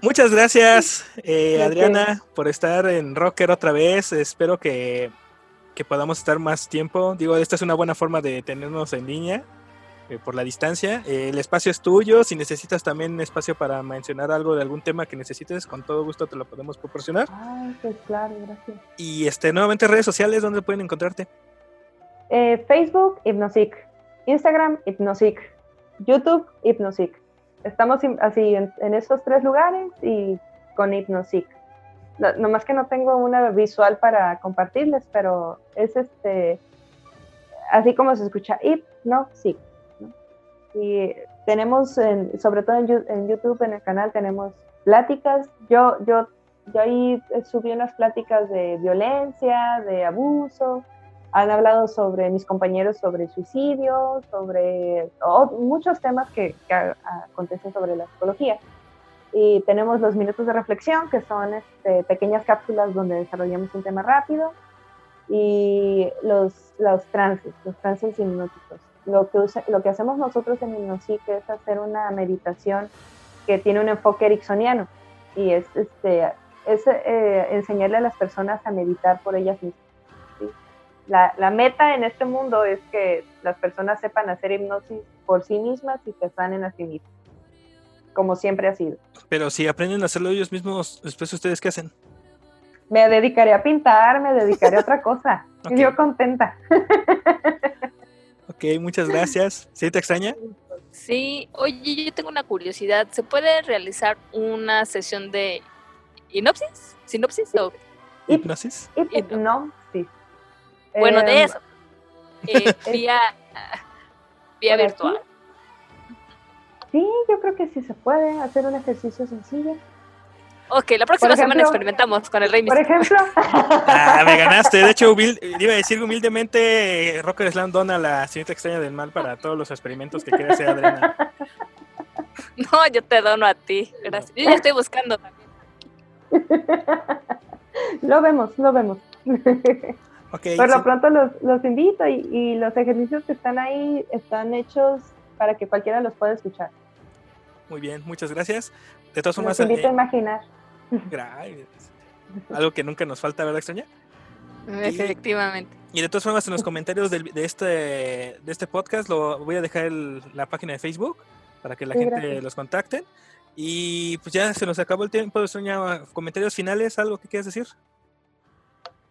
Muchas gracias, eh, Adriana, por estar en Rocker otra vez. Espero que, que, podamos estar más tiempo. Digo, esta es una buena forma de tenernos en línea eh, por la distancia. Eh, el espacio es tuyo. Si necesitas también espacio para mencionar algo de algún tema que necesites, con todo gusto te lo podemos proporcionar. Ay, pues claro, gracias. Y este, nuevamente redes sociales, ¿dónde pueden encontrarte? Eh, Facebook, Hypnosic. Instagram, Hypnosic. YouTube, Hypnosic estamos así en, en, esos tres lugares y con Hypnosic. No, nomás que no tengo una visual para compartirles, pero es este, así como se escucha. ¿no? Y tenemos, en, sobre todo en, en, YouTube, en el canal, tenemos pláticas. Yo, yo, yo ahí subí unas pláticas de violencia, de abuso, han hablado sobre mis compañeros sobre suicidio, sobre oh, muchos temas que, que, acontecen sobre la psicología. Y tenemos los minutos de reflexión, que son este, pequeñas cápsulas donde desarrollamos un tema rápido. Y los, los trances, los trances hipnóticos. Lo que, usa, lo que hacemos nosotros en Hipnosic es hacer una meditación que tiene un enfoque ericksoniano. Y es, este, es eh, enseñarle a las personas a meditar por ellas mismas. La, la, meta en este mundo es que las personas sepan hacer hipnosis por sí mismas y se sanen a sí mismas, como siempre ha sido. Pero si aprenden a hacerlo ellos mismos, después ustedes qué hacen? Me dedicaré a pintar, me dedicaré a otra cosa. okay. Yo contenta. ok, muchas gracias. ¿Sí te extraña? Sí, oye, yo tengo una curiosidad. ¿Se puede realizar una sesión de hipnosis? ¿Sinopsis o hipnosis? Hipnosis. Bueno, de eso. Eh, vía, vía virtual. Sí, yo creo que sí se puede hacer un ejercicio sencillo. Ok, la próxima ejemplo, semana experimentamos con el Rey Por ejemplo. ah, me ganaste. De hecho, humilde, iba a decir humildemente, Rocker Slam dona la señorita extraña del mal para todos los experimentos que quiere hacer Adriana. No, yo te dono a ti. Gracias. Yo ya estoy buscando también. lo vemos, lo vemos. Okay, Por lo pronto los, los invito y, y, los ejercicios que están ahí están hechos para que cualquiera los pueda escuchar. Muy bien, muchas gracias. De todas formas, los invito eh, a imaginar. Algo que nunca nos falta, ¿verdad, extraña? Efectivamente. Y, de todas formas, en los comentarios de, este, de este podcast lo voy a dejar la página de Facebook para que la gente los contacte. Y pues ya se nos acabó el tiempo soñar. ¿Comentarios finales? ¿Algo que quieras decir?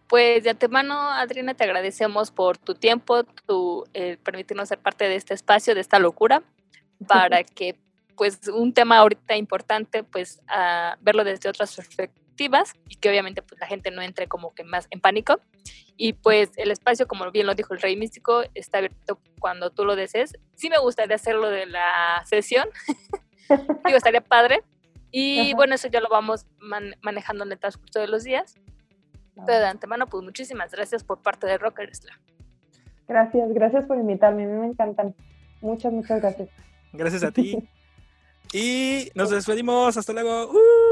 Pues de antemano, Adriana, te agradecemos por tu tiempo, tu eh, permitirnos ser parte de este espacio, de esta locura, para que pues un tema ahorita importante, pues a verlo desde otras perspectivas y que obviamente pues la gente no entre como que más en pánico. Y pues el espacio, como bien lo dijo el Rey Místico, está abierto cuando tú lo desees. Sí me gustaría hacerlo de la sesión, digo, estaría padre. Y bueno, eso ya lo vamos manejando en el transcurso de los días. Pero de antemano, pues muchísimas gracias por parte de Rocker Slam. Gracias, gracias por invitarme, a mí me encantan. Muchas, muchas gracias. Gracias a ti. y nos despedimos, hasta luego. ¡Uh!